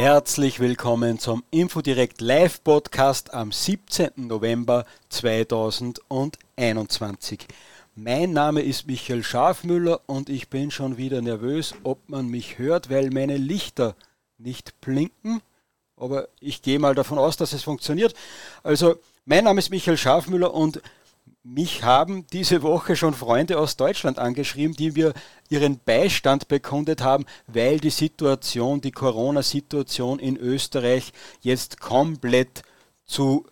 Herzlich willkommen zum Infodirect Live Podcast am 17. November 2021. Mein Name ist Michael Schafmüller und ich bin schon wieder nervös, ob man mich hört, weil meine Lichter nicht blinken. Aber ich gehe mal davon aus, dass es funktioniert. Also, mein Name ist Michael Schafmüller und mich haben diese Woche schon Freunde aus Deutschland angeschrieben, die mir ihren Beistand bekundet haben, weil die Situation, die Corona-Situation in Österreich jetzt komplett zu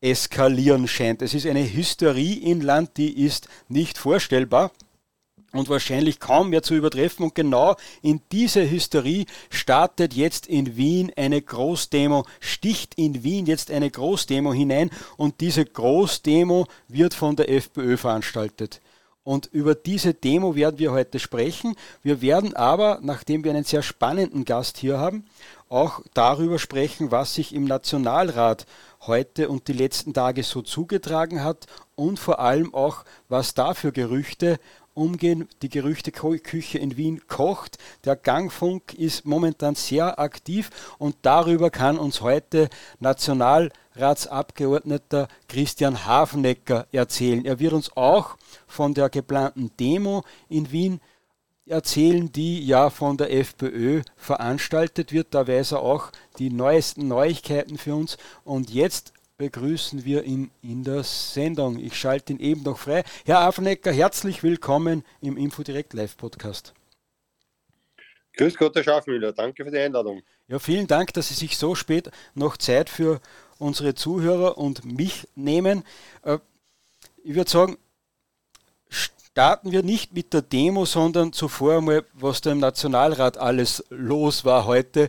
eskalieren scheint. Es ist eine Hysterie im Land, die ist nicht vorstellbar und wahrscheinlich kaum mehr zu übertreffen. Und genau in diese Hysterie startet jetzt in Wien eine Großdemo, sticht in Wien jetzt eine Großdemo hinein und diese Großdemo wird von der FPÖ veranstaltet. Und über diese Demo werden wir heute sprechen. Wir werden aber, nachdem wir einen sehr spannenden Gast hier haben, auch darüber sprechen, was sich im Nationalrat heute und die letzten Tage so zugetragen hat und vor allem auch, was da für Gerüchte umgehen. Die Gerüchteküche in Wien kocht. Der Gangfunk ist momentan sehr aktiv und darüber kann uns heute Nationalratsabgeordneter Christian Hafenecker erzählen. Er wird uns auch von der geplanten Demo in Wien erzählen, die ja von der FPÖ veranstaltet wird. Da weiß er auch die neuesten Neuigkeiten für uns. Und jetzt begrüßen wir ihn in der Sendung. Ich schalte ihn eben noch frei. Herr Affenecker, herzlich willkommen im Infodirect Live Podcast. Grüß Gott, Herr Schafmüller. Danke für die Einladung. Ja, vielen Dank, dass Sie sich so spät noch Zeit für unsere Zuhörer und mich nehmen. Äh, ich würde sagen, starten wir nicht mit der Demo, sondern zuvor einmal, was da im Nationalrat alles los war heute.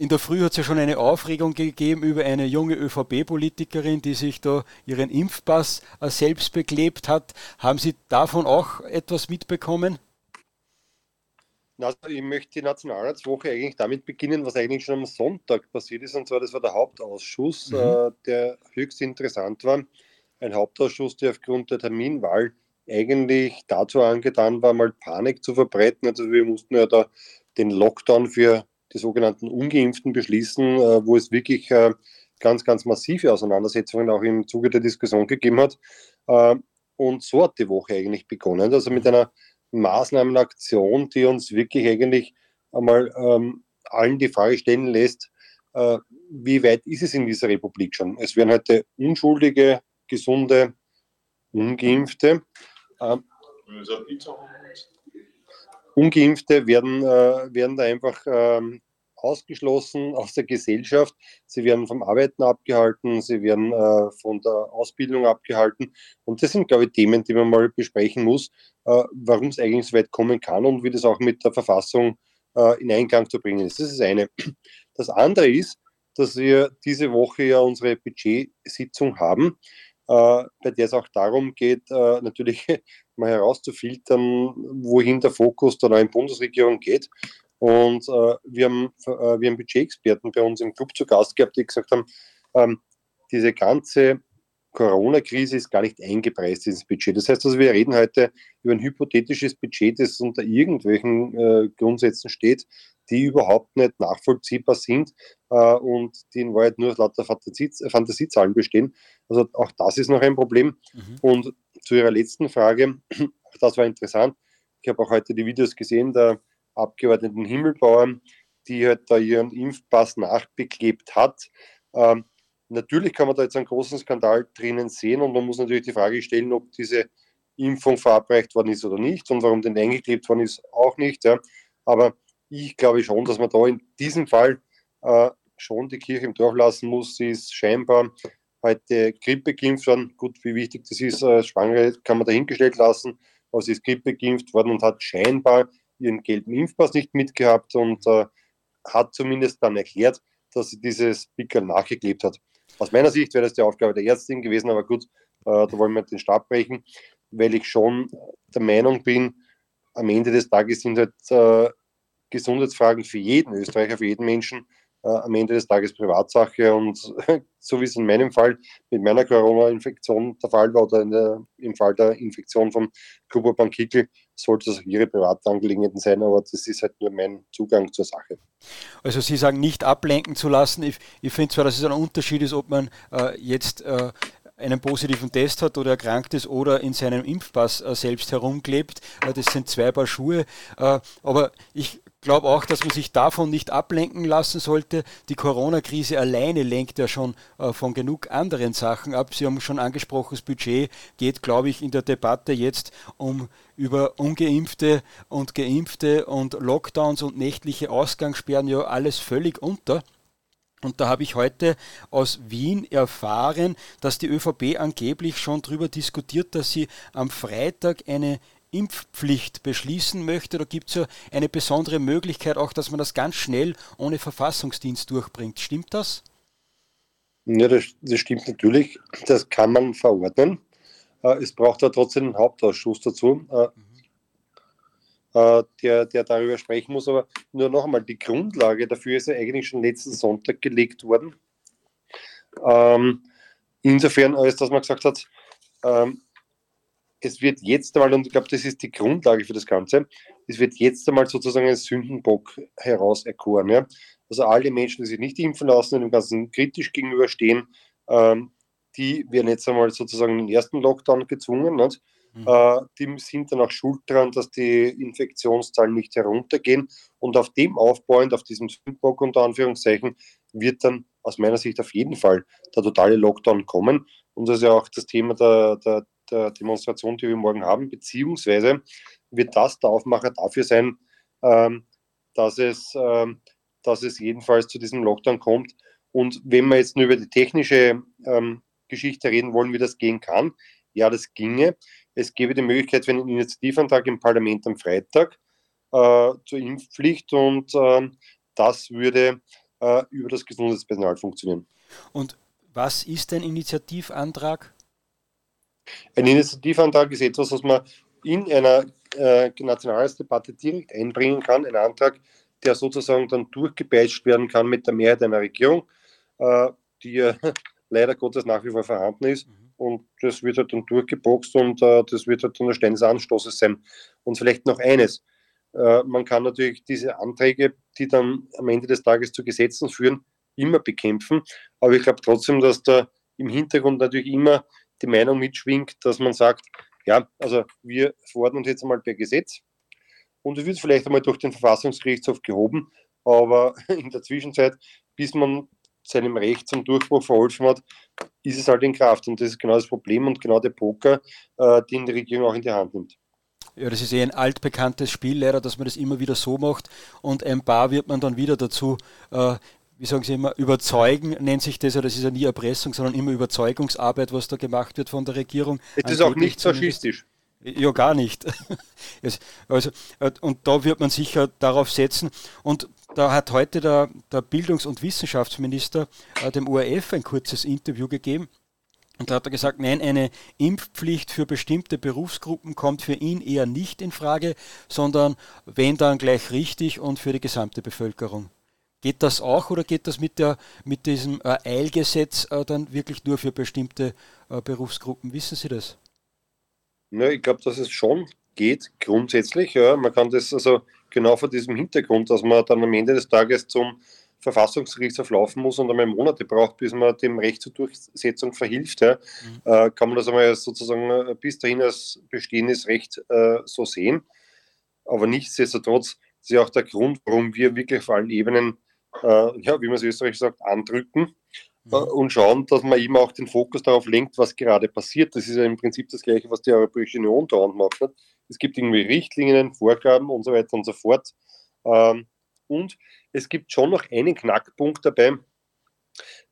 In der Früh hat es ja schon eine Aufregung gegeben über eine junge ÖVP-Politikerin, die sich da ihren Impfpass äh, selbst beklebt hat. Haben Sie davon auch etwas mitbekommen? Also ich möchte die Nationalratswoche eigentlich damit beginnen, was eigentlich schon am Sonntag passiert ist. Und zwar, das war der Hauptausschuss, mhm. äh, der höchst interessant war. Ein Hauptausschuss, der aufgrund der Terminwahl eigentlich dazu angetan war, mal Panik zu verbreiten. Also wir mussten ja da den Lockdown für die sogenannten Ungeimpften beschließen, äh, wo es wirklich äh, ganz, ganz massive Auseinandersetzungen auch im Zuge der Diskussion gegeben hat. Äh, und so hat die Woche eigentlich begonnen. Also mit einer Maßnahmenaktion, die uns wirklich eigentlich einmal ähm, allen die Frage stellen lässt, äh, wie weit ist es in dieser Republik schon? Es werden heute unschuldige, gesunde, ungeimpfte. Äh, Ungeimpfte werden, äh, werden da einfach ähm, ausgeschlossen aus der Gesellschaft. Sie werden vom Arbeiten abgehalten, sie werden äh, von der Ausbildung abgehalten. Und das sind, glaube ich, Themen, die man mal besprechen muss, äh, warum es eigentlich so weit kommen kann und wie das auch mit der Verfassung äh, in Einklang zu bringen ist. Das ist eine. Das andere ist, dass wir diese Woche ja unsere Budgetsitzung haben, bei der es auch darum geht, äh, natürlich mal herauszufiltern, wohin der Fokus der neuen Bundesregierung geht. Und äh, wir, haben, äh, wir haben Budgetexperten bei uns im Club zu Gast gehabt, die gesagt haben, ähm, diese ganze Corona-Krise ist gar nicht eingepreist ins Budget. Das heißt, also wir reden heute über ein hypothetisches Budget, das unter irgendwelchen äh, Grundsätzen steht, die überhaupt nicht nachvollziehbar sind äh, und die in Wahrheit nur aus lauter Fantasie, Fantasiezahlen bestehen. Also auch das ist noch ein Problem. Mhm. Und zu Ihrer letzten Frage, das war interessant. Ich habe auch heute die Videos gesehen der Abgeordneten Himmelbauer, die halt da ihren Impfpass nachbeklebt hat. Ähm, natürlich kann man da jetzt einen großen Skandal drinnen sehen und man muss natürlich die Frage stellen, ob diese Impfung verabreicht worden ist oder nicht und warum denn eingeklebt worden ist, auch nicht. Ja. Aber ich glaube schon, dass man da in diesem Fall äh, schon die Kirche im Dorf lassen muss. Sie ist scheinbar heute Grippe geimpft worden. Gut, wie wichtig das ist, äh, Schwangere kann man dahingestellt lassen. Aber sie ist Grippe geimpft worden und hat scheinbar ihren gelben Impfpass nicht mitgehabt und äh, hat zumindest dann erklärt, dass sie dieses Pickel nachgeklebt hat. Aus meiner Sicht wäre das die Aufgabe der Ärztin gewesen, aber gut, äh, da wollen wir den Stab brechen, weil ich schon der Meinung bin, am Ende des Tages sind halt äh, Gesundheitsfragen für jeden Österreicher, für jeden Menschen äh, am Ende des Tages Privatsache und so wie es in meinem Fall mit meiner Corona-Infektion der Fall war oder der, im Fall der Infektion vom Kuba-Bankickel, sollte es ihre Privatangelegenheiten sein, aber das ist halt nur mein Zugang zur Sache. Also Sie sagen, nicht ablenken zu lassen. Ich, ich finde zwar, dass es ein Unterschied ist, ob man äh, jetzt äh, einen positiven Test hat oder erkrankt ist oder in seinem Impfpass äh, selbst herumklebt. Äh, das sind zwei Paar Schuhe. Äh, aber ich glaube auch, dass man sich davon nicht ablenken lassen sollte. Die Corona-Krise alleine lenkt ja schon von genug anderen Sachen ab. Sie haben schon angesprochen, das Budget geht, glaube ich, in der Debatte jetzt um über ungeimpfte und geimpfte und Lockdowns und nächtliche Ausgangssperren ja alles völlig unter. Und da habe ich heute aus Wien erfahren, dass die ÖVP angeblich schon darüber diskutiert, dass sie am Freitag eine Impfpflicht beschließen möchte. Da gibt es ja eine besondere Möglichkeit auch, dass man das ganz schnell ohne Verfassungsdienst durchbringt. Stimmt das? Ja, das, das stimmt natürlich. Das kann man verordnen. Äh, es braucht ja trotzdem einen Hauptausschuss dazu, äh, der, der darüber sprechen muss. Aber nur noch einmal, die Grundlage dafür ist ja eigentlich schon letzten Sonntag gelegt worden. Ähm, insofern, als dass man gesagt hat, ähm, es wird jetzt einmal, und ich glaube, das ist die Grundlage für das Ganze, es wird jetzt einmal sozusagen ein Sündenbock herauserkoren. Ja? Also alle Menschen, die sich nicht impfen lassen und dem Ganzen kritisch gegenüberstehen, ähm, die werden jetzt einmal sozusagen in den ersten Lockdown gezwungen. Nicht? Mhm. Die sind dann auch schuld daran, dass die Infektionszahlen nicht heruntergehen. Und auf dem aufbauend, auf diesem Sündenbock unter Anführungszeichen, wird dann aus meiner Sicht auf jeden Fall der totale Lockdown kommen. Und das ist ja auch das Thema der, der der Demonstration, die wir morgen haben, beziehungsweise wird das der Aufmacher dafür sein, ähm, dass, es, ähm, dass es jedenfalls zu diesem Lockdown kommt. Und wenn wir jetzt nur über die technische ähm, Geschichte reden wollen, wie das gehen kann, ja, das ginge. Es gäbe die Möglichkeit für einen Initiativantrag im Parlament am Freitag äh, zur Impfpflicht und äh, das würde äh, über das Gesundheitspersonal funktionieren. Und was ist ein Initiativantrag? Ein Initiativantrag ist etwas, was man in einer äh, Nationalratsdebatte direkt einbringen kann, ein Antrag, der sozusagen dann durchgepeitscht werden kann mit der Mehrheit einer Regierung, äh, die ja leider Gottes nach wie vor vorhanden ist. Mhm. Und das wird halt dann durchgeboxt und äh, das wird halt dann der Stein des Anstoßes sein. Und vielleicht noch eines. Äh, man kann natürlich diese Anträge, die dann am Ende des Tages zu Gesetzen führen, immer bekämpfen. Aber ich glaube trotzdem, dass da im Hintergrund natürlich immer die Meinung mitschwingt, dass man sagt, ja, also wir verordnen uns jetzt einmal per Gesetz und es wird vielleicht einmal durch den Verfassungsgerichtshof gehoben, aber in der Zwischenzeit, bis man seinem Recht zum Durchbruch verholfen hat, ist es halt in Kraft. Und das ist genau das Problem und genau der Poker, äh, den die Regierung auch in die Hand nimmt. Ja, das ist eh ein altbekanntes Spiel, leider, dass man das immer wieder so macht und ein paar wird man dann wieder dazu äh, wie sagen Sie immer, überzeugen nennt sich das, ja, das ist ja nie Erpressung, sondern immer Überzeugungsarbeit, was da gemacht wird von der Regierung. Es ist auch nicht faschistisch. Ja, gar nicht. also, und da wird man sicher darauf setzen. Und da hat heute der, der Bildungs- und Wissenschaftsminister äh, dem ORF ein kurzes Interview gegeben. Und da hat er gesagt, nein, eine Impfpflicht für bestimmte Berufsgruppen kommt für ihn eher nicht in Frage, sondern wenn dann gleich richtig und für die gesamte Bevölkerung. Geht das auch oder geht das mit, der, mit diesem äh, Eilgesetz äh, dann wirklich nur für bestimmte äh, Berufsgruppen? Wissen Sie das? Ja, ich glaube, dass es schon geht, grundsätzlich. Ja. Man kann das also genau vor diesem Hintergrund, dass man dann am Ende des Tages zum Verfassungsgerichtshof laufen muss und einmal Monate braucht, bis man dem Recht zur Durchsetzung verhilft, ja, mhm. äh, kann man das einmal sozusagen äh, bis dahin als bestehendes Recht äh, so sehen. Aber nichtsdestotrotz ist ja auch der Grund, warum wir wirklich auf allen Ebenen äh, ja, wie man es österreichisch sagt, andrücken mhm. äh, und schauen, dass man eben auch den Fokus darauf lenkt, was gerade passiert. Das ist ja im Prinzip das Gleiche, was die Europäische Union dauernd macht. Nicht? Es gibt irgendwie Richtlinien, Vorgaben und so weiter und so fort. Ähm, und es gibt schon noch einen Knackpunkt dabei.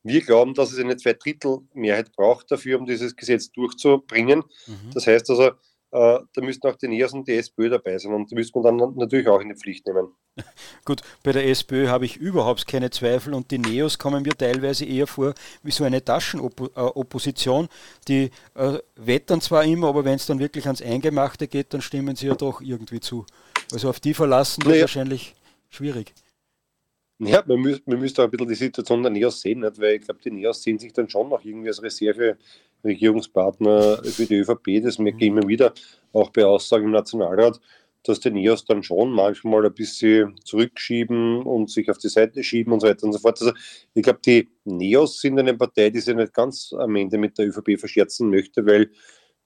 Wir glauben, dass es eine Zweidrittelmehrheit braucht dafür, um dieses Gesetz durchzubringen. Mhm. Das heißt also, da müssten auch die NEOS und die SPÖ dabei sein und die müsste man dann natürlich auch in die Pflicht nehmen. Gut, bei der SPÖ habe ich überhaupt keine Zweifel und die NEOS kommen mir teilweise eher vor wie so eine Taschenopposition. Die äh, wettern zwar immer, aber wenn es dann wirklich ans Eingemachte geht, dann stimmen sie ja doch irgendwie zu. Also auf die verlassen naja. ist wahrscheinlich schwierig. Ja, man, müß, man müsste auch ein bisschen die Situation der NEOS sehen, nicht? weil ich glaube, die NEOS sehen sich dann schon noch irgendwie als Reserve-Regierungspartner für die ÖVP. Das merke ich immer wieder, auch bei Aussagen im Nationalrat, dass die NEOS dann schon manchmal ein bisschen zurückschieben und sich auf die Seite schieben und so weiter und so fort. Also ich glaube, die NEOS sind eine Partei, die sich nicht ganz am Ende mit der ÖVP verscherzen möchte, weil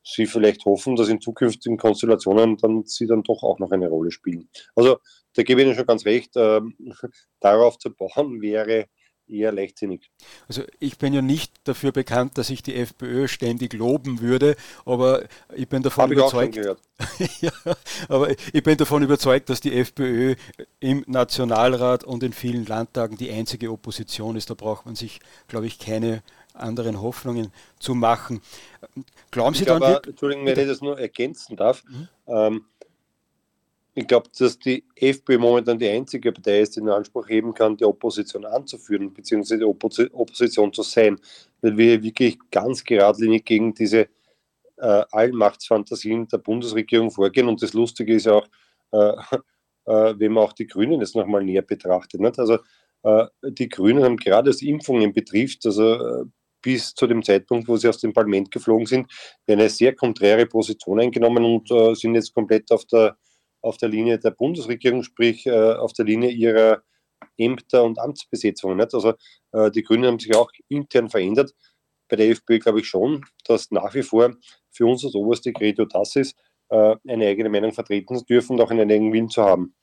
sie vielleicht hoffen, dass in zukünftigen Konstellationen dann sie dann doch auch noch eine Rolle spielen. Also da gebe ich Ihnen schon ganz recht, äh, darauf zu bauen wäre eher leichtsinnig. Also ich bin ja nicht dafür bekannt, dass ich die FPÖ ständig loben würde, aber ich bin davon Hab überzeugt. ja, aber ich bin davon überzeugt, dass die FPÖ im Nationalrat und in vielen Landtagen die einzige Opposition ist. Da braucht man sich, glaube ich, keine anderen Hoffnungen zu machen. Glauben Sie ich dann. Aber, Entschuldigung, wenn ich das nur ergänzen darf. Mhm. Ähm, ich glaube, dass die FPÖ momentan die einzige Partei ist, die in Anspruch heben kann, die Opposition anzuführen, beziehungsweise die Oppos Opposition zu sein, weil wir wirklich ganz geradlinig gegen diese äh, Allmachtsfantasien der Bundesregierung vorgehen. Und das Lustige ist auch, äh, äh, wenn man auch die Grünen jetzt nochmal näher betrachtet. Nicht? Also äh, die Grünen haben gerade was Impfungen betrifft, also äh, bis zu dem Zeitpunkt, wo sie aus dem Parlament geflogen sind, eine sehr konträre Position eingenommen und äh, sind jetzt komplett auf der, auf der Linie der Bundesregierung, sprich äh, auf der Linie ihrer Ämter und Amtsbesetzungen. Nicht? Also äh, die Grünen haben sich auch intern verändert. Bei der FPÖ glaube ich schon, dass nach wie vor für uns das oberste Credo das ist, äh, eine eigene Meinung vertreten zu dürfen und auch einen eigenen Willen zu haben.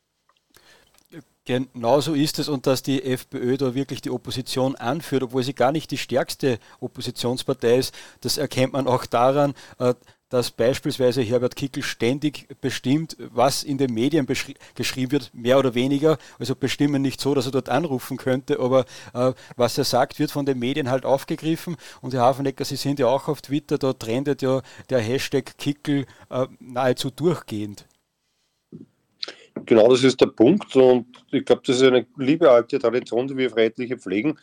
Genauso ist es und dass die FPÖ da wirklich die Opposition anführt, obwohl sie gar nicht die stärkste Oppositionspartei ist, das erkennt man auch daran, dass beispielsweise Herbert Kickel ständig bestimmt, was in den Medien geschrieben wird, mehr oder weniger. Also bestimmen nicht so, dass er dort anrufen könnte, aber äh, was er sagt, wird von den Medien halt aufgegriffen. Und Herr Hafenecker, Sie sind ja auch auf Twitter, da trendet ja der Hashtag Kickel äh, nahezu durchgehend. Genau das ist der Punkt und ich glaube, das ist eine liebe alte Tradition, die wir Freiheitliche pflegen,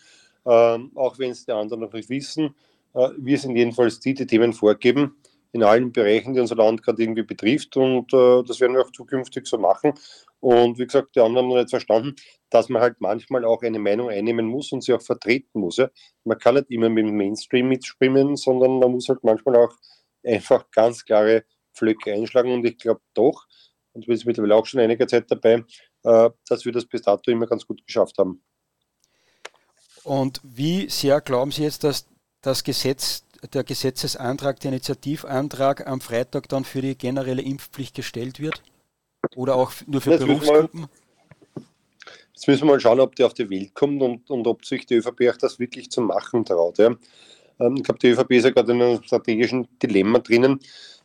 ähm, auch wenn es die anderen noch nicht wissen. Äh, wir sind jedenfalls die, die Themen vorgeben in allen Bereichen, die unser Land gerade irgendwie betrifft und äh, das werden wir auch zukünftig so machen. Und wie gesagt, die anderen haben noch nicht verstanden, dass man halt manchmal auch eine Meinung einnehmen muss und sie auch vertreten muss. Ja? Man kann nicht immer mit dem Mainstream mitschwimmen, sondern man muss halt manchmal auch einfach ganz klare Pflöcke einschlagen und ich glaube doch, und wir sind mittlerweile auch schon einige Zeit dabei, äh, dass wir das bis dato immer ganz gut geschafft haben. Und wie sehr glauben Sie jetzt, dass das Gesetz, der Gesetzesantrag, der Initiativantrag am Freitag dann für die generelle Impfpflicht gestellt wird? Oder auch nur für jetzt Berufsgruppen? Müssen wir, jetzt müssen wir mal schauen, ob der auf die Welt kommt und, und ob sich die ÖVP auch das wirklich zu machen traut. Ja. Ähm, ich glaube, die ÖVP ist ja gerade in einem strategischen Dilemma drinnen,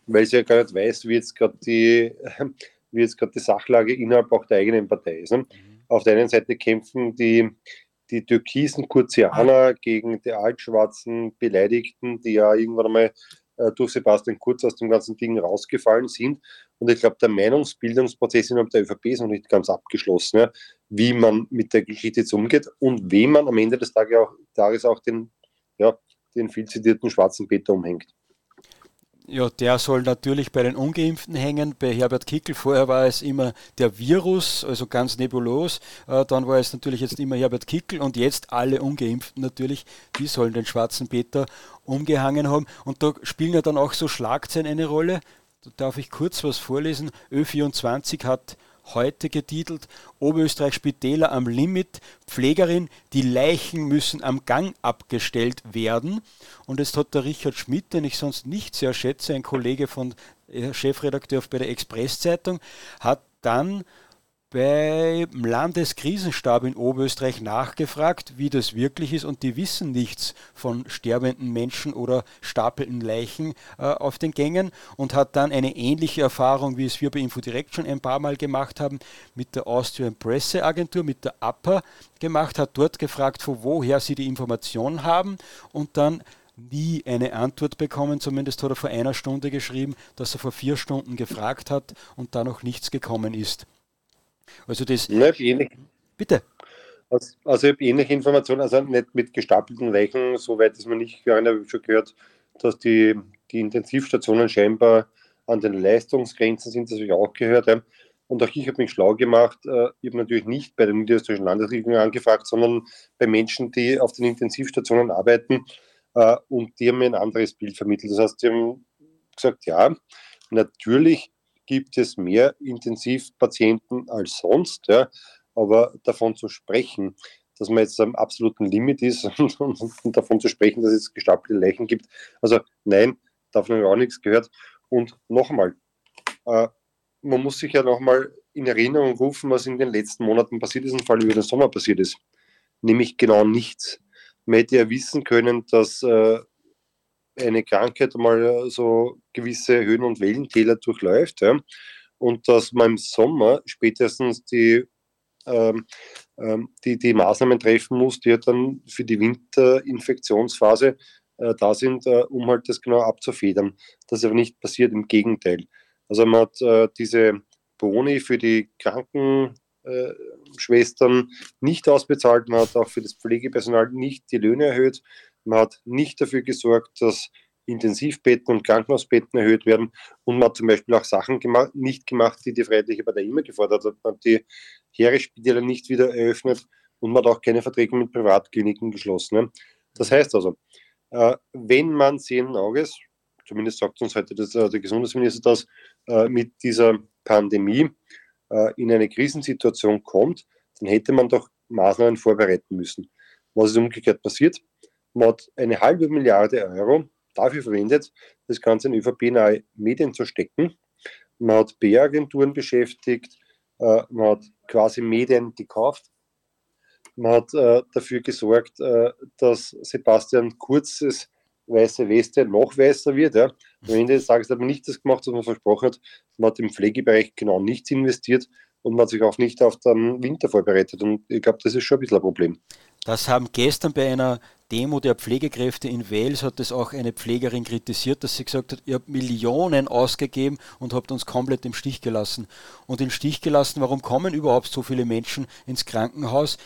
weil sie ja gar nicht weiß, wie jetzt gerade die wie jetzt gerade die Sachlage innerhalb auch der eigenen Partei ist. Ne? Mhm. Auf der einen Seite kämpfen die, die türkisen Kurzianer gegen die altschwarzen Beleidigten, die ja irgendwann einmal äh, durch Sebastian Kurz aus dem ganzen Ding rausgefallen sind. Und ich glaube, der Meinungsbildungsprozess innerhalb der ÖVP ist noch nicht ganz abgeschlossen, ja? wie man mit der Geschichte jetzt umgeht und wem man am Ende des Tages auch, Tages auch den, ja, den viel zitierten schwarzen Peter umhängt. Ja, der soll natürlich bei den Ungeimpften hängen. Bei Herbert Kickel vorher war es immer der Virus, also ganz nebulos. Äh, dann war es natürlich jetzt immer Herbert Kickel und jetzt alle Ungeimpften natürlich. Die sollen den schwarzen Peter umgehangen haben. Und da spielen ja dann auch so Schlagzeilen eine Rolle. Da darf ich kurz was vorlesen. Ö24 hat heute getitelt, Oberösterreich Spitäler am Limit, Pflegerin, die Leichen müssen am Gang abgestellt werden. Und jetzt hat der Richard Schmidt, den ich sonst nicht sehr schätze, ein Kollege von äh, Chefredakteur bei der Expresszeitung, hat dann beim Landeskrisenstab in Oberösterreich nachgefragt, wie das wirklich ist und die wissen nichts von sterbenden Menschen oder stapelnden Leichen äh, auf den Gängen und hat dann eine ähnliche Erfahrung, wie es wir bei Infodirect schon ein paar Mal gemacht haben, mit der Austrian Presseagentur, mit der APA gemacht, hat dort gefragt, von woher sie die Informationen haben und dann nie eine Antwort bekommen. Zumindest hat er vor einer Stunde geschrieben, dass er vor vier Stunden gefragt hat und da noch nichts gekommen ist. Also das. Ja, ähnlich. Bitte. Also, also ich habe ähnliche Informationen, also nicht mit gestapelten Leichen, soweit ist man nicht gegangen, habe ich schon gehört, dass die, die Intensivstationen scheinbar an den Leistungsgrenzen sind, das habe ich auch gehört. Ja. Und auch ich habe mich schlau gemacht. Äh, ich habe natürlich nicht bei der Niederösterreichischen Landesregierung angefragt, sondern bei Menschen, die auf den Intensivstationen arbeiten. Äh, und die haben mir ein anderes Bild vermittelt. Das heißt, die haben gesagt, ja, natürlich gibt es mehr Intensivpatienten als sonst, ja, aber davon zu sprechen, dass man jetzt am absoluten Limit ist und, und, und davon zu sprechen, dass es gestapelte Leichen gibt, also nein, davon habe ich auch nichts gehört. Und noch einmal, äh, man muss sich ja nochmal in Erinnerung rufen, was in den letzten Monaten passiert ist und vor allem über den Sommer passiert ist. Nämlich genau nichts. Man hätte ja wissen können, dass äh, eine Krankheit mal so gewisse Höhen- und Wellentäler durchläuft ja, und dass man im Sommer spätestens die, ähm, ähm, die, die Maßnahmen treffen muss, die ja dann für die Winterinfektionsphase äh, da sind, äh, um halt das genau abzufedern. Das ist aber nicht passiert, im Gegenteil. Also man hat äh, diese Boni für die Krankenschwestern nicht ausbezahlt, man hat auch für das Pflegepersonal nicht die Löhne erhöht, man hat nicht dafür gesorgt, dass Intensivbetten und Krankenhausbetten erhöht werden und man hat zum Beispiel auch Sachen gemacht, nicht gemacht, die die Freiheitliche Partei immer gefordert hat. Man hat die Heeresspitäler nicht wieder eröffnet und man hat auch keine Verträge mit Privatkliniken geschlossen. Das heißt also, äh, wenn man sehenden Auges, zumindest sagt uns heute das, der Gesundheitsminister das, äh, mit dieser Pandemie äh, in eine Krisensituation kommt, dann hätte man doch Maßnahmen vorbereiten müssen. Was ist umgekehrt passiert? Man hat eine halbe Milliarde Euro dafür verwendet, das Ganze in ÖVP-nahe Medien zu stecken. Man hat PR-Agenturen beschäftigt, äh, man hat quasi Medien gekauft. Man hat äh, dafür gesorgt, äh, dass Sebastian Kurzes weiße Weste noch weißer wird. Ja. Am Ende des Tages hat man nicht das gemacht, was man versprochen hat. Man hat im Pflegebereich genau nichts investiert und man hat sich auch nicht auf den Winter vorbereitet. Und ich glaube, das ist schon ein bisschen ein Problem. Das haben gestern bei einer Demo der Pflegekräfte in Wales hat es auch eine Pflegerin kritisiert, dass sie gesagt hat, ihr habt Millionen ausgegeben und habt uns komplett im Stich gelassen. Und im Stich gelassen, warum kommen überhaupt so viele Menschen ins Krankenhaus?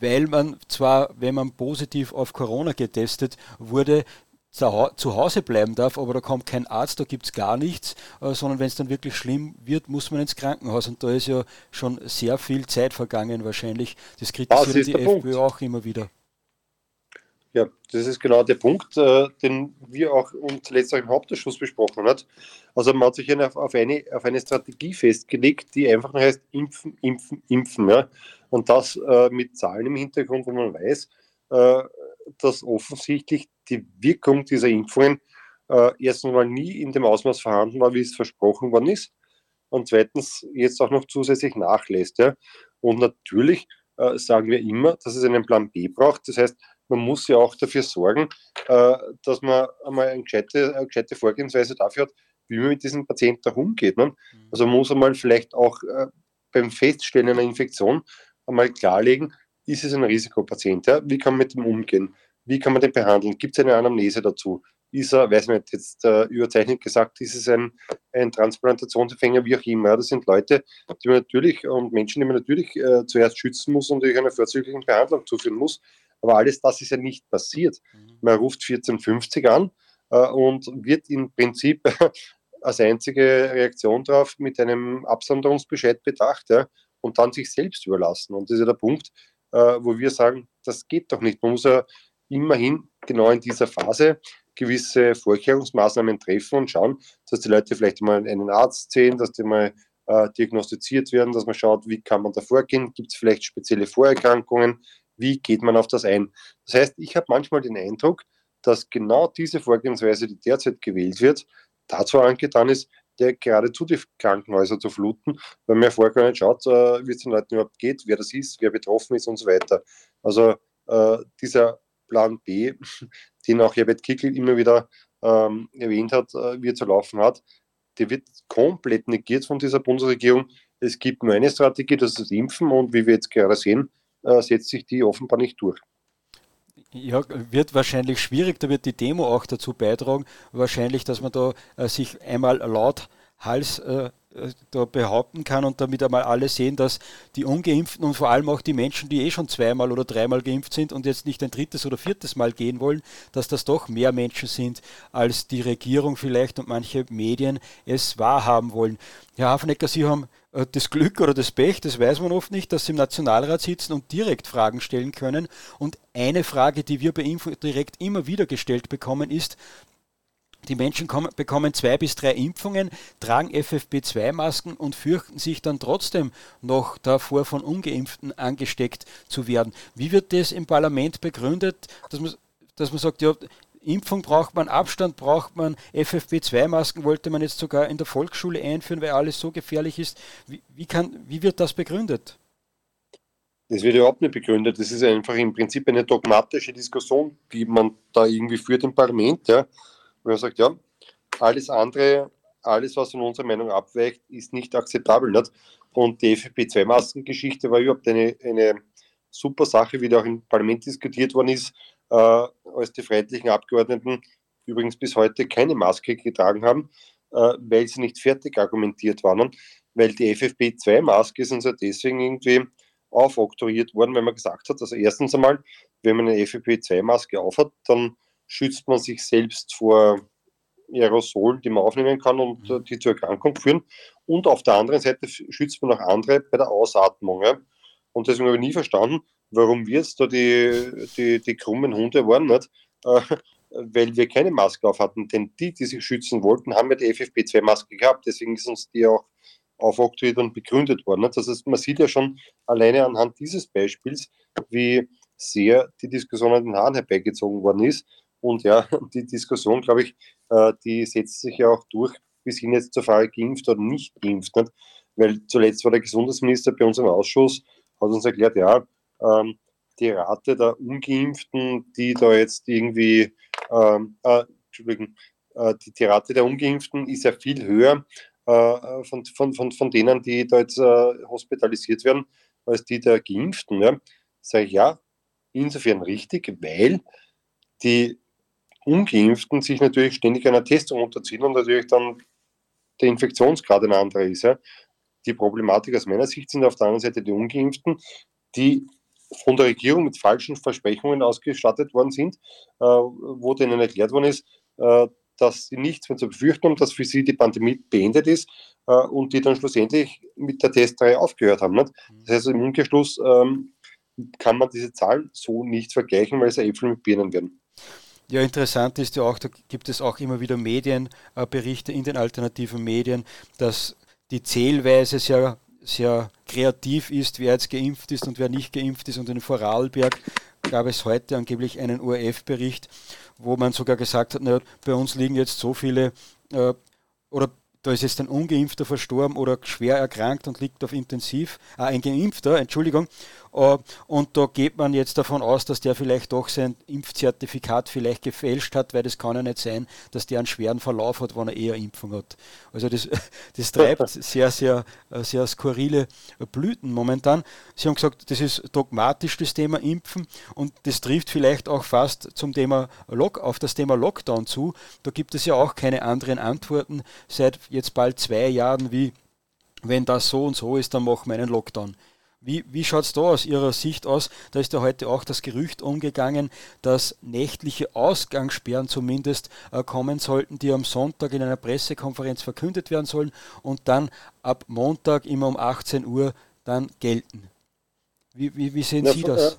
Weil man zwar, wenn man positiv auf Corona getestet wurde, zu Hause bleiben darf, aber da kommt kein Arzt, da gibt es gar nichts, äh, sondern wenn es dann wirklich schlimm wird, muss man ins Krankenhaus. Und da ist ja schon sehr viel Zeit vergangen wahrscheinlich. Das kritisiert die FPÖ Punkt. auch immer wieder. Ja, das ist genau der Punkt, äh, den wir auch zuletzt auch im Hauptausschuss besprochen haben. Also man hat sich auf, auf, eine, auf eine Strategie festgelegt, die einfach nur heißt impfen, impfen, impfen. Ja? Und das äh, mit Zahlen im Hintergrund, wo man weiß, dass offensichtlich die Wirkung dieser Impfungen äh, erstens mal nie in dem Ausmaß vorhanden war, wie es versprochen worden ist. Und zweitens jetzt auch noch zusätzlich nachlässt. Ja? Und natürlich äh, sagen wir immer, dass es einen Plan B braucht. Das heißt, man muss ja auch dafür sorgen, äh, dass man einmal eine gescheite, eine gescheite Vorgehensweise dafür hat, wie man mit diesen Patienten umgeht. Ne? Mhm. Also man muss einmal vielleicht auch äh, beim Feststellen einer Infektion einmal klarlegen, ist es ein Risikopatient? Ja? Wie kann man mit dem umgehen? Wie kann man den behandeln? Gibt es eine Anamnese dazu? Ist er, weiß man jetzt äh, überzeichnet gesagt, ist es ein, ein Transplantationsempfänger, wie auch immer. Das sind Leute, die man natürlich und Menschen, die man natürlich äh, zuerst schützen muss und durch eine vorzügliche Behandlung zuführen muss. Aber alles das ist ja nicht passiert. Mhm. Man ruft 1450 an äh, und wird im Prinzip als einzige Reaktion darauf mit einem Absonderungsbescheid bedacht ja, und dann sich selbst überlassen. Und das ist ja der Punkt, äh, wo wir sagen, das geht doch nicht. Man muss ja immerhin genau in dieser Phase gewisse Vorkehrungsmaßnahmen treffen und schauen, dass die Leute vielleicht mal einen Arzt sehen, dass die mal äh, diagnostiziert werden, dass man schaut, wie kann man da vorgehen, gibt es vielleicht spezielle Vorerkrankungen, wie geht man auf das ein. Das heißt, ich habe manchmal den Eindruck, dass genau diese Vorgehensweise, die derzeit gewählt wird, dazu angetan ist, der geradezu die Krankenhäuser zu fluten, weil man vorher gar nicht schaut, äh, wie es den Leuten überhaupt geht, wer das ist, wer betroffen ist und so weiter. Also äh, dieser Plan B, den auch Herbert Kickel immer wieder ähm, erwähnt hat, äh, wie er zu laufen hat, der wird komplett negiert von dieser Bundesregierung. Es gibt nur eine Strategie, das ist das Impfen und wie wir jetzt gerade sehen, äh, setzt sich die offenbar nicht durch. Ja, wird wahrscheinlich schwierig, da wird die Demo auch dazu beitragen, wahrscheinlich, dass man da äh, sich einmal laut Hals äh, da behaupten kann und damit einmal alle sehen, dass die Ungeimpften und vor allem auch die Menschen, die eh schon zweimal oder dreimal geimpft sind und jetzt nicht ein drittes oder viertes Mal gehen wollen, dass das doch mehr Menschen sind, als die Regierung vielleicht und manche Medien es wahrhaben wollen. Herr Hafenecker, Sie haben äh, das Glück oder das Pech, das weiß man oft nicht, dass sie im Nationalrat sitzen und direkt Fragen stellen können. Und eine Frage, die wir bei Info direkt immer wieder gestellt bekommen, ist, die Menschen kommen, bekommen zwei bis drei Impfungen, tragen FFP2-Masken und fürchten sich dann trotzdem noch davor, von Ungeimpften angesteckt zu werden. Wie wird das im Parlament begründet, dass man, dass man sagt, ja, Impfung braucht man, Abstand braucht man, FFP2-Masken wollte man jetzt sogar in der Volksschule einführen, weil alles so gefährlich ist. Wie, wie, kann, wie wird das begründet? Das wird überhaupt nicht begründet. Das ist einfach im Prinzip eine dogmatische Diskussion, die man da irgendwie führt im Parlament, ja, wo man sagt, ja, alles andere, alles, was von unserer Meinung abweicht, ist nicht akzeptabel. Nicht? Und die FFP2-Maskengeschichte war überhaupt eine, eine super Sache, wie da auch im Parlament diskutiert worden ist äh, als die freiheitlichen Abgeordneten übrigens bis heute keine Maske getragen haben, äh, weil sie nicht fertig argumentiert waren. Weil die FFP2-Maske ist uns ja deswegen irgendwie aufoktroyiert worden, weil man gesagt hat, also erstens einmal, wenn man eine FFP2-Maske aufhat, dann schützt man sich selbst vor Aerosolen, die man aufnehmen kann und mhm. die zur Erkrankung führen. Und auf der anderen Seite schützt man auch andere bei der Ausatmung. Ja. Und deswegen habe ich nie verstanden, warum wir jetzt da die, die, die krummen Hunde waren, nicht? Äh, weil wir keine Maske auf hatten. Denn die, die sich schützen wollten, haben ja die FFP2-Maske gehabt. Deswegen ist uns die auch aufoktroyiert und begründet worden. Nicht? Das heißt, man sieht ja schon alleine anhand dieses Beispiels, wie sehr die Diskussion an den Haaren herbeigezogen worden ist. Und ja, die Diskussion, glaube ich, äh, die setzt sich ja auch durch, bis hin jetzt zur Frage geimpft oder nicht geimpft. Nicht? Weil zuletzt war der Gesundheitsminister bei uns im Ausschuss, hat uns erklärt, ja, ähm, die Rate der Ungeimpften, die da jetzt irgendwie, ähm, äh, Entschuldigung, äh, die, die, Rate der Ungeimpften ist ja viel höher äh, von, von, von, von denen, die da jetzt äh, hospitalisiert werden, als die der Geimpften. Ja. Sage ich ja, insofern richtig, weil die Ungeimpften sich natürlich ständig einer Testung unterziehen und natürlich dann der Infektionsgrad ein anderer ist. Ja. Die Problematik aus meiner Sicht sind auf der anderen Seite die Ungeimpften, die von der Regierung mit falschen Versprechungen ausgestattet worden sind, äh, wo denen erklärt worden ist, äh, dass sie nichts mehr zu befürchten haben, dass für sie die Pandemie beendet ist äh, und die dann schlussendlich mit der Testreihe aufgehört haben. Nicht? Das heißt, im Umkehrschluss ähm, kann man diese Zahlen so nicht vergleichen, weil es Äpfel mit Birnen werden. Ja, interessant ist ja auch, da gibt es auch immer wieder Medienberichte in den alternativen Medien, dass die Zählweise sehr sehr kreativ ist, wer jetzt geimpft ist und wer nicht geimpft ist. Und in Vorarlberg gab es heute angeblich einen ORF-Bericht, wo man sogar gesagt hat, na, bei uns liegen jetzt so viele äh, oder da ist jetzt ein Ungeimpfter verstorben oder schwer erkrankt und liegt auf Intensiv, äh, ein Geimpfter, Entschuldigung, äh, und da geht man jetzt davon aus, dass der vielleicht doch sein Impfzertifikat vielleicht gefälscht hat, weil das kann ja nicht sein, dass der einen schweren Verlauf hat, wenn er eher Impfung hat. Also das, das treibt sehr, sehr, äh, sehr skurrile Blüten momentan. Sie haben gesagt, das ist dogmatisch das Thema Impfen und das trifft vielleicht auch fast zum Thema Lock, auf das Thema Lockdown zu. Da gibt es ja auch keine anderen Antworten seit jetzt bald zwei Jahren wie wenn das so und so ist, dann machen wir einen Lockdown. Wie, wie schaut es da aus Ihrer Sicht aus? Da ist ja heute auch das Gerücht umgegangen, dass nächtliche Ausgangssperren zumindest äh, kommen sollten, die am Sonntag in einer Pressekonferenz verkündet werden sollen und dann ab Montag immer um 18 Uhr dann gelten. Wie, wie, wie sehen Na, Sie das? Äh,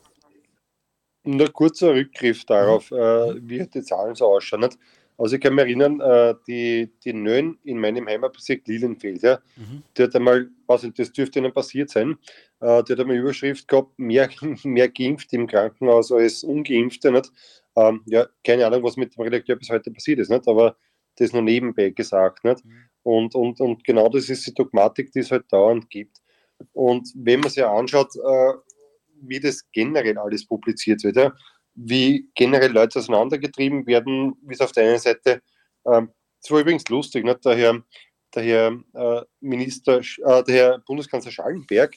nur kurzer Rückgriff darauf, mhm. äh, wie die Zahlen so ausschauen. Nicht? Also ich kann mich erinnern, äh, die, die Nön in meinem Heimatbezirk Lilienfeld, ja, mhm. die hat einmal, was das dürfte Ihnen passiert sein, äh, die hat einmal Überschrift gehabt, mehr, mehr geimpft im Krankenhaus als ungeimpfte. Nicht? Ähm, ja, keine Ahnung, was mit dem Redakteur bis heute passiert ist, nicht? aber das nur nebenbei gesagt. Nicht? Mhm. Und, und, und genau das ist die Dogmatik, die es halt dauernd gibt. Und wenn man sich anschaut, äh, wie das generell alles publiziert wird, ja, wie generell Leute auseinandergetrieben werden, wie es auf der einen Seite, ähm, das war übrigens lustig, nicht? der Herr, der Herr äh, Minister, äh, der Herr Bundeskanzler Schallenberg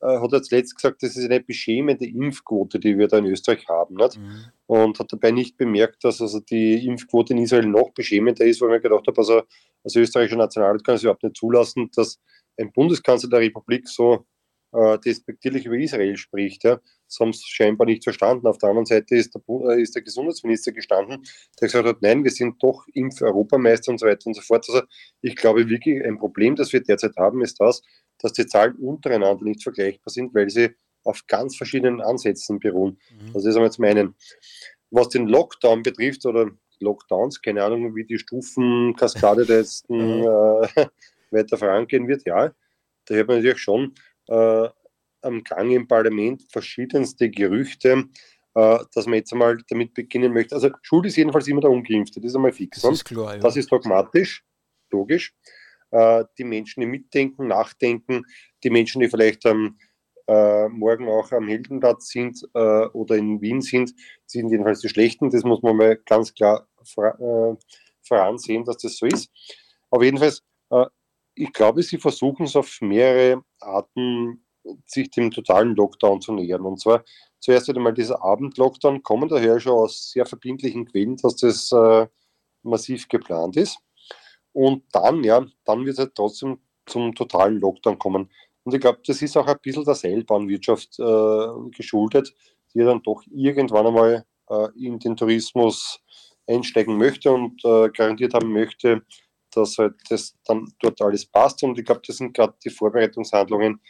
äh, hat jetzt letzt gesagt, das ist eine beschämende Impfquote, die wir da in Österreich haben. Nicht? Mhm. Und hat dabei nicht bemerkt, dass also die Impfquote in Israel noch beschämender ist, weil ich mir gedacht habe, also als österreichischer Nationalrat kann es überhaupt nicht zulassen, dass ein Bundeskanzler der Republik so äh, despektierlich über Israel spricht. Ja. Das haben sie scheinbar nicht verstanden. Auf der anderen Seite ist der, äh, ist der Gesundheitsminister gestanden, der gesagt hat, nein, wir sind doch Impf-Europameister und so weiter und so fort. Also ich glaube wirklich, ein Problem, das wir derzeit haben, ist das, dass die Zahlen untereinander nicht vergleichbar sind, weil sie auf ganz verschiedenen Ansätzen beruhen. Mhm. Das ist einmal zum einen. Was den Lockdown betrifft oder Lockdowns, keine Ahnung, wie die Stufenkaskade da jetzt äh, weiter vorangehen wird, ja, da hört man natürlich schon äh, am Gang im Parlament verschiedenste Gerüchte, äh, dass man jetzt einmal damit beginnen möchte. Also Schuld ist jedenfalls immer der Ungeimpfte, das ist einmal fix. Das ist, klar, ja. das ist dogmatisch, logisch. Äh, die Menschen, die mitdenken, nachdenken, die Menschen, die vielleicht am äh, morgen auch am Heldenplatz sind äh, oder in Wien sind, sind jedenfalls die Schlechten. Das muss man mal ganz klar vor, äh, voransehen, dass das so ist. Aber jedenfalls, äh, ich glaube, sie versuchen es auf mehrere Arten, sich dem totalen Lockdown zu nähern. Und zwar zuerst einmal dieser Abend-Lockdown kommen, da höre ich schon aus sehr verbindlichen Quellen, dass das äh, massiv geplant ist. Und dann, ja, dann wird es halt trotzdem zum totalen Lockdown kommen. Und ich glaube, das ist auch ein bisschen der Seilbahnwirtschaft äh, geschuldet, die dann doch irgendwann einmal äh, in den Tourismus einsteigen möchte und äh, garantiert haben möchte, dass halt das dann dort alles passt. Und ich glaube, das sind gerade die Vorbereitungshandlungen,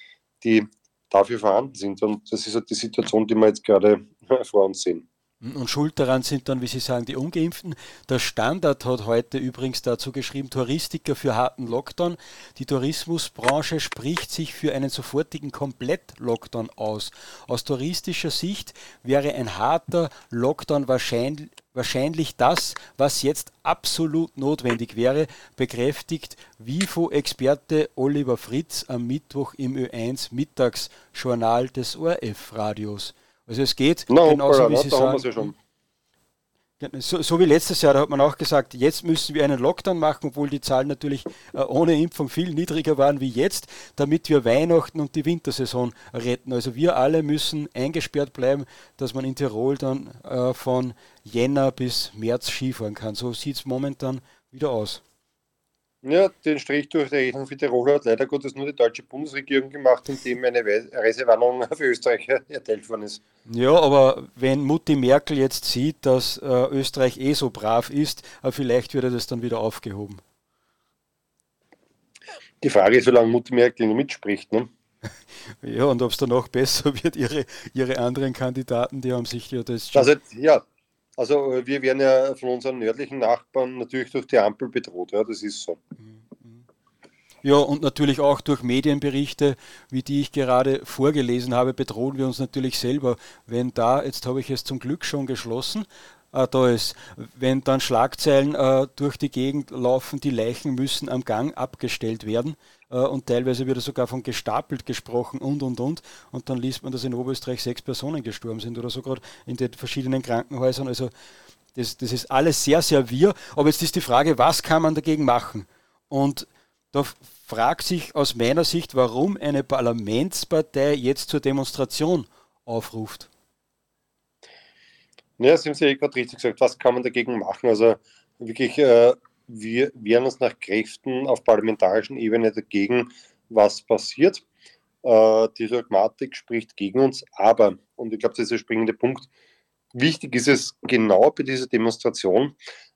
die dafür vorhanden sind. Und das ist halt die Situation, die wir jetzt gerade vor uns sehen. Und schuld daran sind dann, wie Sie sagen, die Ungeimpften. Der Standard hat heute übrigens dazu geschrieben, Touristiker für harten Lockdown. Die Tourismusbranche spricht sich für einen sofortigen Komplett-Lockdown aus. Aus touristischer Sicht wäre ein harter Lockdown wahrscheinlich, wahrscheinlich das, was jetzt absolut notwendig wäre, bekräftigt WIFO-Experte Oliver Fritz am Mittwoch im Ö1 Mittagsjournal des ORF-Radios. Also es geht no, genauso wie Sie sagen. So, so, wie letztes Jahr, da hat man auch gesagt, jetzt müssen wir einen Lockdown machen, obwohl die Zahlen natürlich äh, ohne Impfung viel niedriger waren wie jetzt, damit wir Weihnachten und die Wintersaison retten. Also wir alle müssen eingesperrt bleiben, dass man in Tirol dann äh, von Jänner bis März Skifahren kann. So sieht es momentan wieder aus. Ja, den Strich durch die Rechnung für Tirol hat leider Gottes nur die deutsche Bundesregierung gemacht, indem eine Reisewarnung für Österreicher erteilt worden ist. Ja, aber wenn Mutti Merkel jetzt sieht, dass äh, Österreich eh so brav ist, äh, vielleicht wird das dann wieder aufgehoben. Die Frage ist, wie lange Mutti Merkel mitspricht. Ne? ja, und ob es dann noch besser wird, ihre, ihre anderen Kandidaten, die haben sich ja das. Also, ja, also äh, wir werden ja von unseren nördlichen Nachbarn natürlich durch die Ampel bedroht, ja, das ist so. Ja, und natürlich auch durch Medienberichte, wie die ich gerade vorgelesen habe, bedrohen wir uns natürlich selber. Wenn da, jetzt habe ich es zum Glück schon geschlossen, äh, da ist, wenn dann Schlagzeilen äh, durch die Gegend laufen, die Leichen müssen am Gang abgestellt werden und teilweise wird sogar von gestapelt gesprochen und und und und dann liest man, dass in Oberösterreich sechs Personen gestorben sind oder so gerade in den verschiedenen Krankenhäusern. Also das, das ist alles sehr, sehr wir. Aber jetzt ist die Frage, was kann man dagegen machen? Und da fragt sich aus meiner Sicht, warum eine Parlamentspartei jetzt zur Demonstration aufruft. Ja, Sie haben eh gerade richtig gesagt, was kann man dagegen machen? Also wirklich, äh, wir wehren uns nach Kräften auf parlamentarischen Ebene dagegen, was passiert. Äh, die Dogmatik spricht gegen uns, aber, und ich glaube, das ist der springende Punkt, wichtig ist es genau bei dieser Demonstration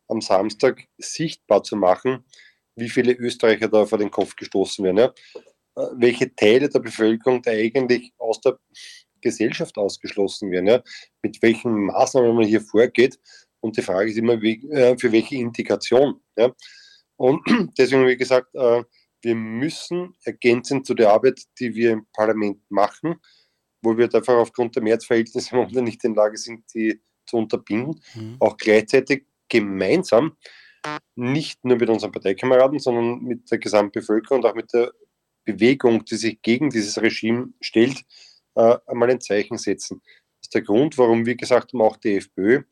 am Samstag sichtbar zu machen, wie viele Österreicher da vor den Kopf gestoßen werden. Ja? Äh, welche Teile der Bevölkerung da eigentlich aus der Gesellschaft ausgeschlossen werden, ja, mit welchen Maßnahmen man hier vorgeht. Und die Frage ist immer, wie, äh, für welche Integration. Ja. Und deswegen, wie gesagt, äh, wir müssen ergänzend zu der Arbeit, die wir im Parlament machen, wo wir einfach aufgrund der Mehrheitsverhältnisse momentan nicht in der Lage sind, die zu unterbinden, mhm. auch gleichzeitig gemeinsam, nicht nur mit unseren Parteikameraden, sondern mit der Gesamtbevölkerung und auch mit der Bewegung, die sich gegen dieses Regime stellt, äh, einmal ein Zeichen setzen. Das ist der Grund, warum wir gesagt haben, auch die FPÖ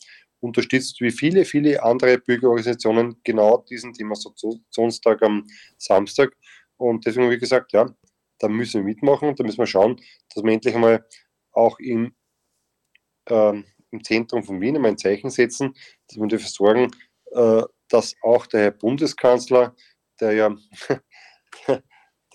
unterstützt wie viele, viele andere Bürgerorganisationen genau diesen Demonstrationstag am Samstag. Und deswegen, wie gesagt, ja, da müssen wir mitmachen, da müssen wir schauen, dass wir endlich einmal auch im, ähm, im Zentrum von Wien einmal ein Zeichen setzen, dass wir dafür sorgen, äh, dass auch der Herr Bundeskanzler, der ja,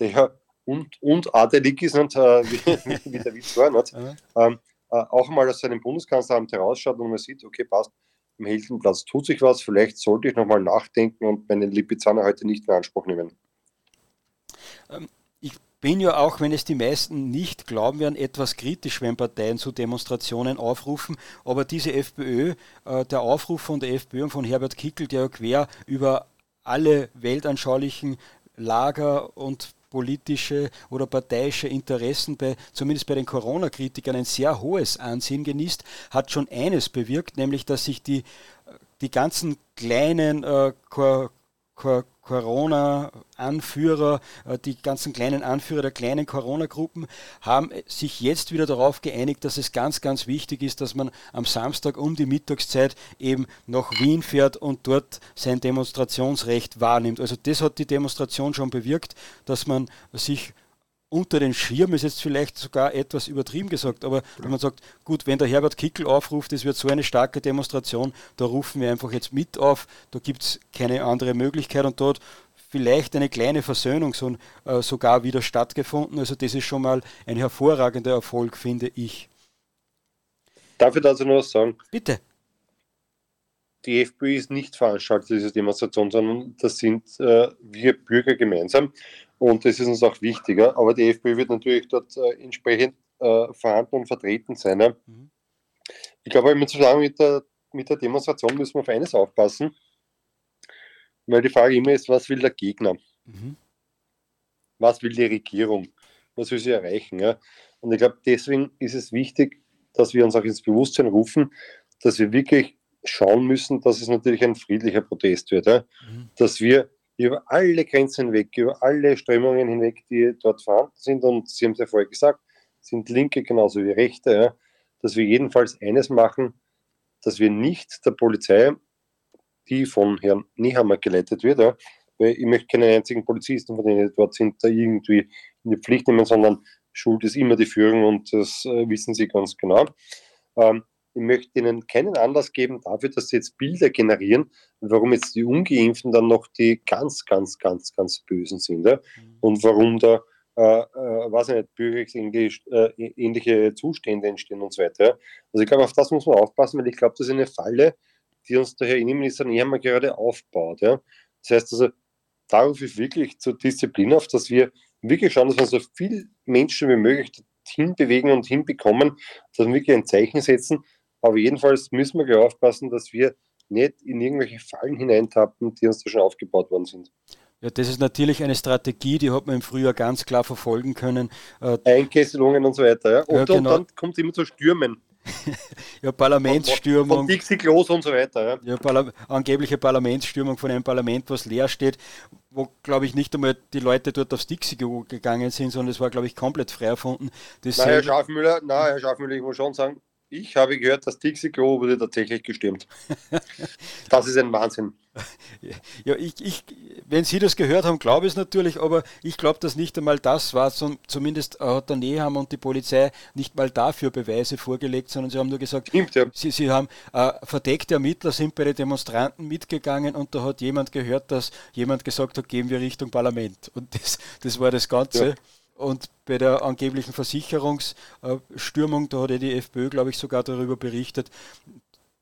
der ja und, und adelig ist, und, äh, wie, wie, der Witz war, nicht? Ähm, äh, auch mal aus seinem Bundeskanzleramt herausschaut und man sieht, okay, passt, im Heldenplatz tut sich was, vielleicht sollte ich nochmal nachdenken und meinen Lipizzaner heute nicht in Anspruch nehmen. Ähm, ich bin ja auch, wenn es die meisten nicht glauben werden, etwas kritisch, wenn Parteien zu Demonstrationen aufrufen. Aber diese FPÖ, äh, der Aufruf von der FPÖ und von Herbert Kickel, der ja quer über alle weltanschaulichen Lager und politische oder parteiische Interessen bei, zumindest bei den Corona-Kritikern, ein sehr hohes Ansehen genießt, hat schon eines bewirkt, nämlich dass sich die, die ganzen kleinen äh, Corona-Anführer, äh, die ganzen kleinen Anführer der kleinen Corona-Gruppen haben sich jetzt wieder darauf geeinigt, dass es ganz, ganz wichtig ist, dass man am Samstag um die Mittagszeit eben nach Wien fährt und dort sein Demonstrationsrecht wahrnimmt. Also das hat die Demonstration schon bewirkt, dass man sich unter den Schirm ist jetzt vielleicht sogar etwas übertrieben gesagt, aber wenn man sagt, gut, wenn der Herbert Kickel aufruft, es wird so eine starke Demonstration, da rufen wir einfach jetzt mit auf, da gibt es keine andere Möglichkeit und dort vielleicht eine kleine Versöhnung so, äh, sogar wieder stattgefunden. Also das ist schon mal ein hervorragender Erfolg, finde ich. Darf ich dazu noch was sagen? Bitte. Die FPÖ ist nicht veranstaltet, diese Demonstration, sondern das sind äh, wir Bürger gemeinsam. Und das ist uns auch wichtiger. Aber die FPÖ wird natürlich dort äh, entsprechend äh, vorhanden und vertreten sein. Ja. Mhm. Ich glaube, im Zusammenhang mit der, mit der Demonstration müssen wir auf eines aufpassen, weil die Frage immer ist, was will der Gegner? Mhm. Was will die Regierung? Was will sie erreichen? Ja? Und ich glaube, deswegen ist es wichtig, dass wir uns auch ins Bewusstsein rufen, dass wir wirklich schauen müssen, dass es natürlich ein friedlicher Protest wird. Ja? Mhm. Dass wir über alle Grenzen hinweg, über alle Strömungen hinweg, die dort vorhanden sind. Und Sie haben es ja vorher gesagt, sind Linke genauso wie Rechte, ja, dass wir jedenfalls eines machen, dass wir nicht der Polizei, die von Herrn Nehammer geleitet wird, ja, weil ich möchte keinen einzigen Polizisten, von denen dort sind, da irgendwie in die Pflicht nehmen, sondern Schuld ist immer die Führung und das äh, wissen Sie ganz genau. Ähm, ich möchte ihnen keinen Anlass geben dafür, dass sie jetzt Bilder generieren, warum jetzt die Ungeimpften dann noch die ganz, ganz, ganz, ganz Bösen sind. Ja? Mhm. Und warum da, äh, äh, weiß ich nicht, bürgerrechtsähnliche äh, Zustände entstehen und so weiter. Also ich glaube, auf das muss man aufpassen, weil ich glaube, das ist eine Falle, die uns der Herr Innenminister Nehammer gerade aufbaut. Ja? Das heißt also, da rufe ich wirklich zur Disziplin auf, dass wir wirklich schauen, dass wir so viele Menschen wie möglich hinbewegen und hinbekommen, dass wir wirklich ein Zeichen setzen, aber jedenfalls müssen wir gleich aufpassen, dass wir nicht in irgendwelche Fallen hineintappen, die uns da schon aufgebaut worden sind. Ja, das ist natürlich eine Strategie, die hat man im Frühjahr ganz klar verfolgen können. Äh, Einkesselungen und so weiter. Ja. Und, ja, genau. und dann kommt es immer zu Stürmen. ja, Parlamentsstürmung. Von, Dixie Klos und so weiter. Ja, ja Parla angebliche Parlamentsstürmung von einem Parlament, was leer steht, wo, glaube ich, nicht einmal die Leute dort aufs Dixie gegangen sind, sondern es war, glaube ich, komplett frei erfunden. Das nein, Herr Schafmüller, nein, Herr Schafmüller, ich muss schon sagen, ich habe gehört, das Dixie-Klo wurde tatsächlich gestürmt. das ist ein Wahnsinn. Ja, ich, ich, wenn Sie das gehört haben, glaube ich es natürlich, aber ich glaube, dass nicht einmal das war, zumindest hat der Nehammer und die Polizei nicht mal dafür Beweise vorgelegt, sondern sie haben nur gesagt, Stimmt, ja. sie, sie haben äh, verdeckte Ermittler sind bei den Demonstranten mitgegangen und da hat jemand gehört, dass jemand gesagt hat, gehen wir Richtung Parlament. Und das, das war das Ganze. Ja. Und bei der angeblichen Versicherungsstürmung, da hat ja die FPÖ, glaube ich, sogar darüber berichtet,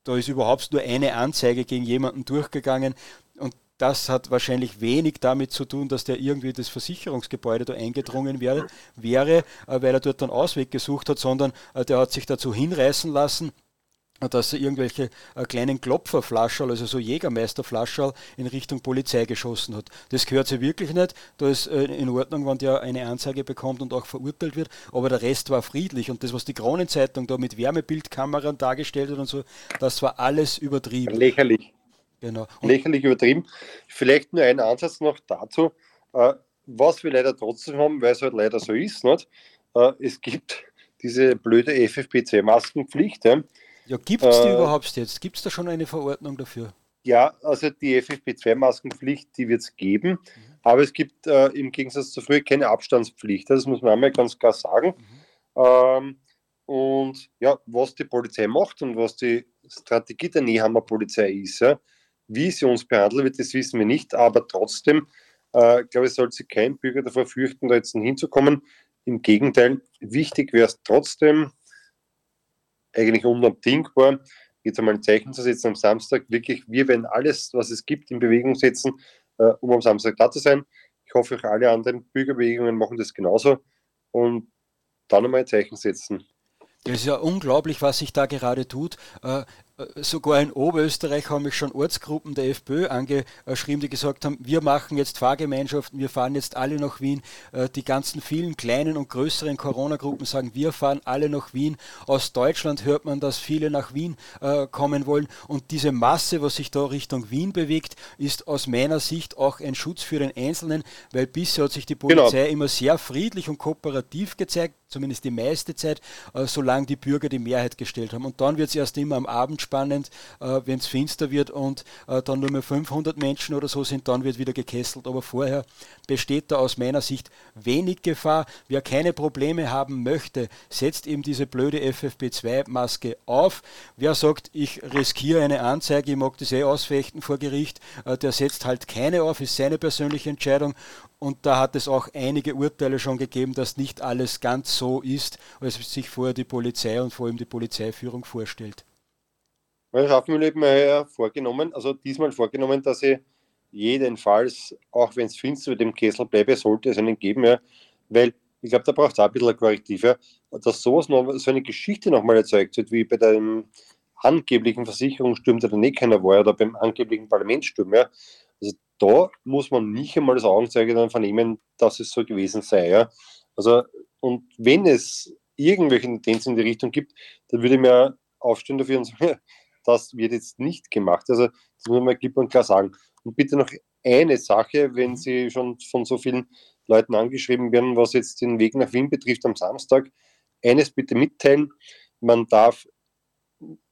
da ist überhaupt nur eine Anzeige gegen jemanden durchgegangen. Und das hat wahrscheinlich wenig damit zu tun, dass der irgendwie das Versicherungsgebäude da eingedrungen wäre, äh, weil er dort einen Ausweg gesucht hat, sondern äh, der hat sich dazu hinreißen lassen, dass er irgendwelche äh, kleinen Klopferflascherl, also so Jägermeisterflascherl, in Richtung Polizei geschossen hat. Das gehört sich wirklich nicht. Da ist äh, in Ordnung, wenn der eine Anzeige bekommt und auch verurteilt wird. Aber der Rest war friedlich. Und das, was die Kronenzeitung da mit Wärmebildkameran dargestellt hat und so, das war alles übertrieben. Lächerlich. Genau. Und Lächerlich übertrieben. Vielleicht nur ein Ansatz noch dazu, äh, was wir leider trotzdem haben, weil es halt leider so ist. Nicht? Äh, es gibt diese blöde FFP2-Maskenpflicht. Ja? Ja, gibt es die äh, überhaupt jetzt? Gibt es da schon eine Verordnung dafür? Ja, also die FFP2-Maskenpflicht, die wird es geben. Mhm. Aber es gibt äh, im Gegensatz zu früher keine Abstandspflicht. Das muss man einmal ganz klar sagen. Mhm. Ähm, und ja, was die Polizei macht und was die Strategie der Nehammer Polizei ist, ja, wie sie uns behandeln wird, das wissen wir nicht, aber trotzdem, äh, glaube ich, sollte sich kein Bürger davor fürchten, da jetzt hinzukommen. Im Gegenteil, wichtig wäre es trotzdem, eigentlich unabdingbar, jetzt einmal ein Zeichen zu setzen am Samstag. Wirklich, wir werden alles, was es gibt, in Bewegung setzen, äh, um am Samstag da zu sein. Ich hoffe, auch alle anderen Bürgerbewegungen machen das genauso und dann einmal ein Zeichen setzen. Das ist ja unglaublich, was sich da gerade tut. Äh, sogar in Oberösterreich haben mich schon Ortsgruppen der FPÖ angeschrieben, die gesagt haben, wir machen jetzt Fahrgemeinschaften, wir fahren jetzt alle nach Wien. Äh, die ganzen vielen kleinen und größeren Corona-Gruppen sagen, wir fahren alle nach Wien. Aus Deutschland hört man, dass viele nach Wien äh, kommen wollen. Und diese Masse, was sich da Richtung Wien bewegt, ist aus meiner Sicht auch ein Schutz für den Einzelnen, weil bisher hat sich die genau. Polizei genau. immer sehr friedlich und kooperativ gezeigt, zumindest die meiste Zeit, äh, solange die Bürger die Mehrheit gestellt haben. Und dann wird es erst immer am Abend spannend, äh, wenn es finster wird und äh, dann nur mehr 500 Menschen oder so sind, dann wird wieder gekesselt. Aber vorher besteht da aus meiner Sicht wenig Gefahr. Wer keine Probleme haben möchte, setzt eben diese blöde FFP2-Maske auf. Wer sagt, ich riskiere eine Anzeige, ich mag das eh ausfechten vor Gericht, äh, der setzt halt keine auf, ist seine persönliche Entscheidung. Und da hat es auch einige Urteile schon gegeben, dass nicht alles ganz so ist, als sich vorher die Polizei und vor allem die Polizeiführung vorstellt. Ich habe mir eben vorgenommen, also diesmal vorgenommen, dass ich jedenfalls, auch wenn es finster mit dem Kessel bleibe, sollte es einen geben, ja, weil ich glaube, da braucht es auch ein bisschen ein Korrektiv, ja, dass sowas noch, so eine Geschichte nochmal erzeugt wird, wie bei dem angeblichen Versicherungssturm, der dann eh keiner war, oder beim angeblichen Parlamentssturm. Ja. Also da muss man nicht einmal das Augenzeuge dann vernehmen, dass es so gewesen sei. Ja. Also, und wenn es irgendwelche Tendenzen in die Richtung gibt, dann würde ich mir aufstehen dafür und sagen, das wird jetzt nicht gemacht. Also das muss man klipp und klar sagen. Und bitte noch eine Sache, wenn mhm. Sie schon von so vielen Leuten angeschrieben werden, was jetzt den Weg nach Wien betrifft am Samstag. Eines bitte mitteilen, man darf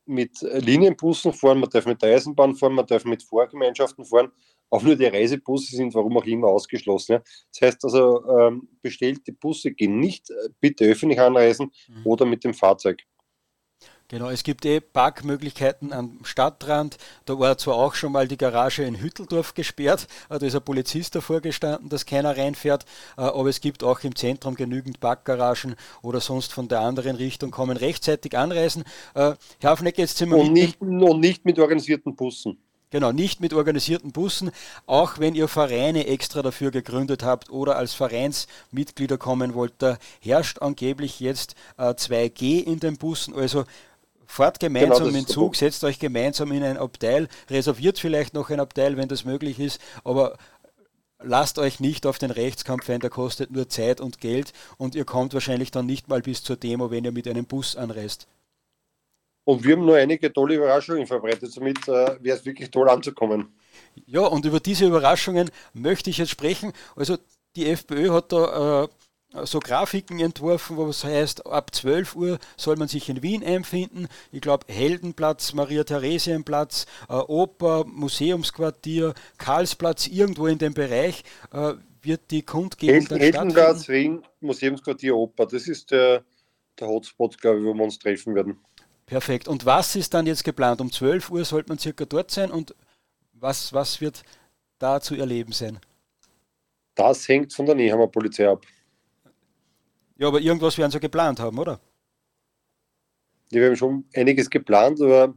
mit Linienbussen fahren, man darf mit der Eisenbahn fahren, man darf mit Vorgemeinschaften fahren. Auch nur die Reisebusse sind warum auch immer ausgeschlossen. Ja. Das heißt also, ähm, bestellte Busse gehen nicht, äh, bitte öffentlich anreisen mhm. oder mit dem Fahrzeug. Genau, es gibt eh Parkmöglichkeiten am Stadtrand. Da war zwar auch schon mal die Garage in Hütteldorf gesperrt, äh, da ist ein Polizist davor gestanden, dass keiner reinfährt, äh, aber es gibt auch im Zentrum genügend Parkgaragen oder sonst von der anderen Richtung kommen, rechtzeitig anreisen. Äh, Herr Hafneck, jetzt sind wir und nicht, und nicht mit organisierten Bussen. Genau, nicht mit organisierten Bussen, auch wenn ihr Vereine extra dafür gegründet habt oder als Vereinsmitglieder kommen wollt. Da herrscht angeblich jetzt äh, 2G in den Bussen, also Fahrt gemeinsam genau, in Zug, setzt euch gemeinsam in ein Abteil, reserviert vielleicht noch ein Abteil, wenn das möglich ist, aber lasst euch nicht auf den Rechtskampf ein, der kostet nur Zeit und Geld und ihr kommt wahrscheinlich dann nicht mal bis zur Demo, wenn ihr mit einem Bus anreist. Und wir haben nur einige tolle Überraschungen verbreitet, somit äh, wäre es wirklich toll anzukommen. Ja, und über diese Überraschungen möchte ich jetzt sprechen. Also die FPÖ hat da äh, so Grafiken entworfen, wo es heißt, ab 12 Uhr soll man sich in Wien einfinden. Ich glaube, Heldenplatz, Maria-Theresienplatz, äh, Oper, Museumsquartier, Karlsplatz, irgendwo in dem Bereich äh, wird die Kundgebung Hel dann Heldenplatz, Wien, Museumsquartier, Oper. Das ist der, der Hotspot, glaube ich, wo wir uns treffen werden. Perfekt. Und was ist dann jetzt geplant? Um 12 Uhr sollte man circa dort sein und was, was wird da zu erleben sein? Das hängt von der Nehammer Polizei ab. Ja, aber irgendwas werden sie geplant haben, oder? Ja, wir haben schon einiges geplant, aber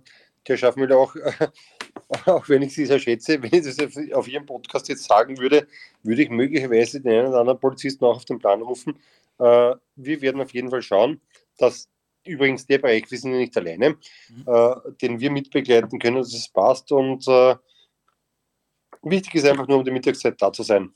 der Schaffmüller auch, auch wenn ich sie sehr schätze, wenn ich das auf Ihrem Podcast jetzt sagen würde, würde ich möglicherweise den einen oder anderen Polizisten auch auf den Plan rufen. Äh, wir werden auf jeden Fall schauen, dass übrigens der Bereich, wir sind ja nicht alleine, mhm. Äh, den wir mitbegleiten können, dass es passt und äh, Wichtig ist einfach nur, um die Mittagszeit da zu sein.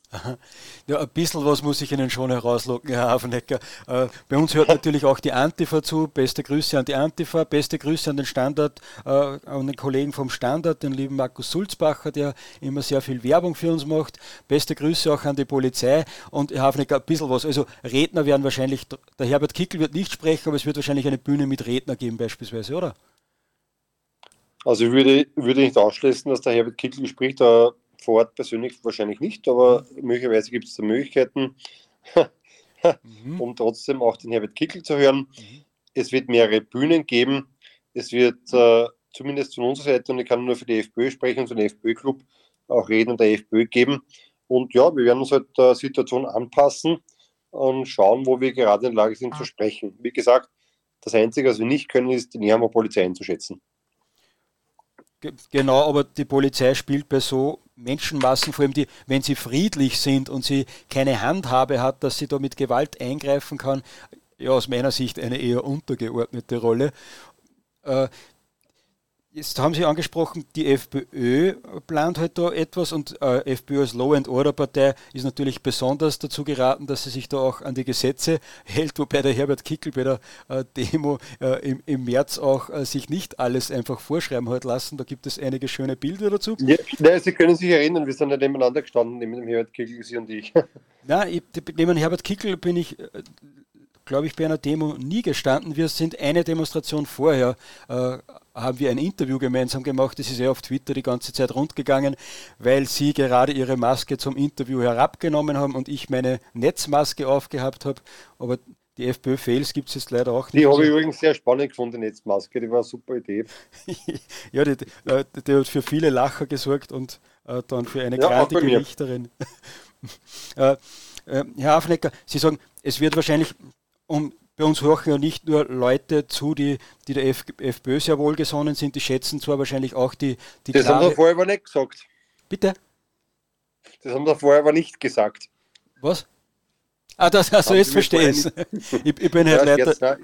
Ja, ein bisschen was muss ich Ihnen schon herauslocken, Herr Hafenecker. Äh, bei uns hört natürlich auch die Antifa zu. Beste Grüße an die Antifa, beste Grüße an den Standard, äh, an den Kollegen vom Standard, den lieben Markus Sulzbacher, der immer sehr viel Werbung für uns macht. Beste Grüße auch an die Polizei und Herr Hafenecker, ein bisschen was. Also Redner werden wahrscheinlich, der Herbert Kickel wird nicht sprechen, aber es wird wahrscheinlich eine Bühne mit Redner geben beispielsweise, oder? Also ich würde, würde nicht ausschließen, dass der Herbert Kickel spricht, aber vor Ort persönlich wahrscheinlich nicht, aber möglicherweise gibt es da Möglichkeiten, mhm. um trotzdem auch den Herbert Kickel zu hören. Mhm. Es wird mehrere Bühnen geben. Es wird äh, zumindest von unserer Seite, und ich kann nur für die FPÖ sprechen, für den FPÖ-Club auch reden und der FPÖ geben. Und ja, wir werden uns halt der Situation anpassen und schauen, wo wir gerade in der Lage sind zu sprechen. Wie gesagt, das Einzige, was wir nicht können, ist, die Nähe Polizei einzuschätzen. Genau, aber die Polizei spielt bei so Menschenmassen, vor allem die, wenn sie friedlich sind und sie keine Handhabe hat, dass sie da mit Gewalt eingreifen kann, ja aus meiner Sicht eine eher untergeordnete Rolle. Äh, Jetzt haben Sie angesprochen, die FPÖ plant halt da etwas und äh, FPÖ als Law and Order Partei ist natürlich besonders dazu geraten, dass sie sich da auch an die Gesetze hält, wobei der Herbert Kickel bei der äh, Demo äh, im, im, März auch äh, sich nicht alles einfach vorschreiben hat lassen. Da gibt es einige schöne Bilder dazu. Ja, nein, Sie können sich erinnern, wir sind ja nebeneinander gestanden, neben dem Herbert Kickel, Sie und ich. Nein, neben Herbert Kickel bin ich äh, glaube ich, bei einer Demo nie gestanden. Wir sind eine Demonstration vorher, äh, haben wir ein Interview gemeinsam gemacht. Das ist ja auf Twitter die ganze Zeit rundgegangen, weil Sie gerade Ihre Maske zum Interview herabgenommen haben und ich meine Netzmaske aufgehabt habe. Aber die FPÖ-Fails gibt es jetzt leider auch nicht. Die habe ich übrigens sehr spannend gefunden, die Netzmaske, die war eine super Idee. ja, die, die, äh, die, hat für viele Lacher gesorgt und äh, dann für eine ja, Richterin. äh, äh, Herr Afnecker, Sie sagen, es wird wahrscheinlich um bei uns hören ja nicht nur Leute zu, die, die der F FPÖ sehr wohlgesonnen sind, die schätzen zwar wahrscheinlich auch die. die das haben wir vorher aber nicht gesagt. Bitte? Das haben wir vorher aber nicht gesagt. Was? Ah, das, also jetzt verstehe ich ich bin halt ja, leider, jetzt, klar,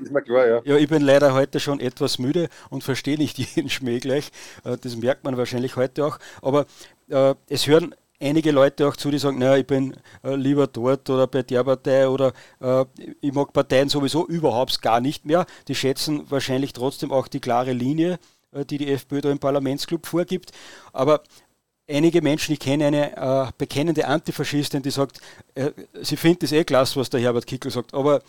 ja. ja. ich bin leider heute schon etwas müde und verstehe nicht jeden Schmäh gleich. Äh, das merkt man wahrscheinlich heute auch. Aber äh, es hören einige Leute auch zu, die sagen, naja, ich bin äh, lieber dort oder bei der Partei oder äh, ich mag Parteien sowieso überhaupt gar nicht mehr. Die schätzen wahrscheinlich trotzdem auch die klare Linie, äh, die die FPÖ da im Parlamentsclub vorgibt. Aber einige Menschen, ich kenne eine äh, bekennende Antifaschistin, die sagt, äh, sie findet es eh klasse, was der Herbert Kickl sagt, aber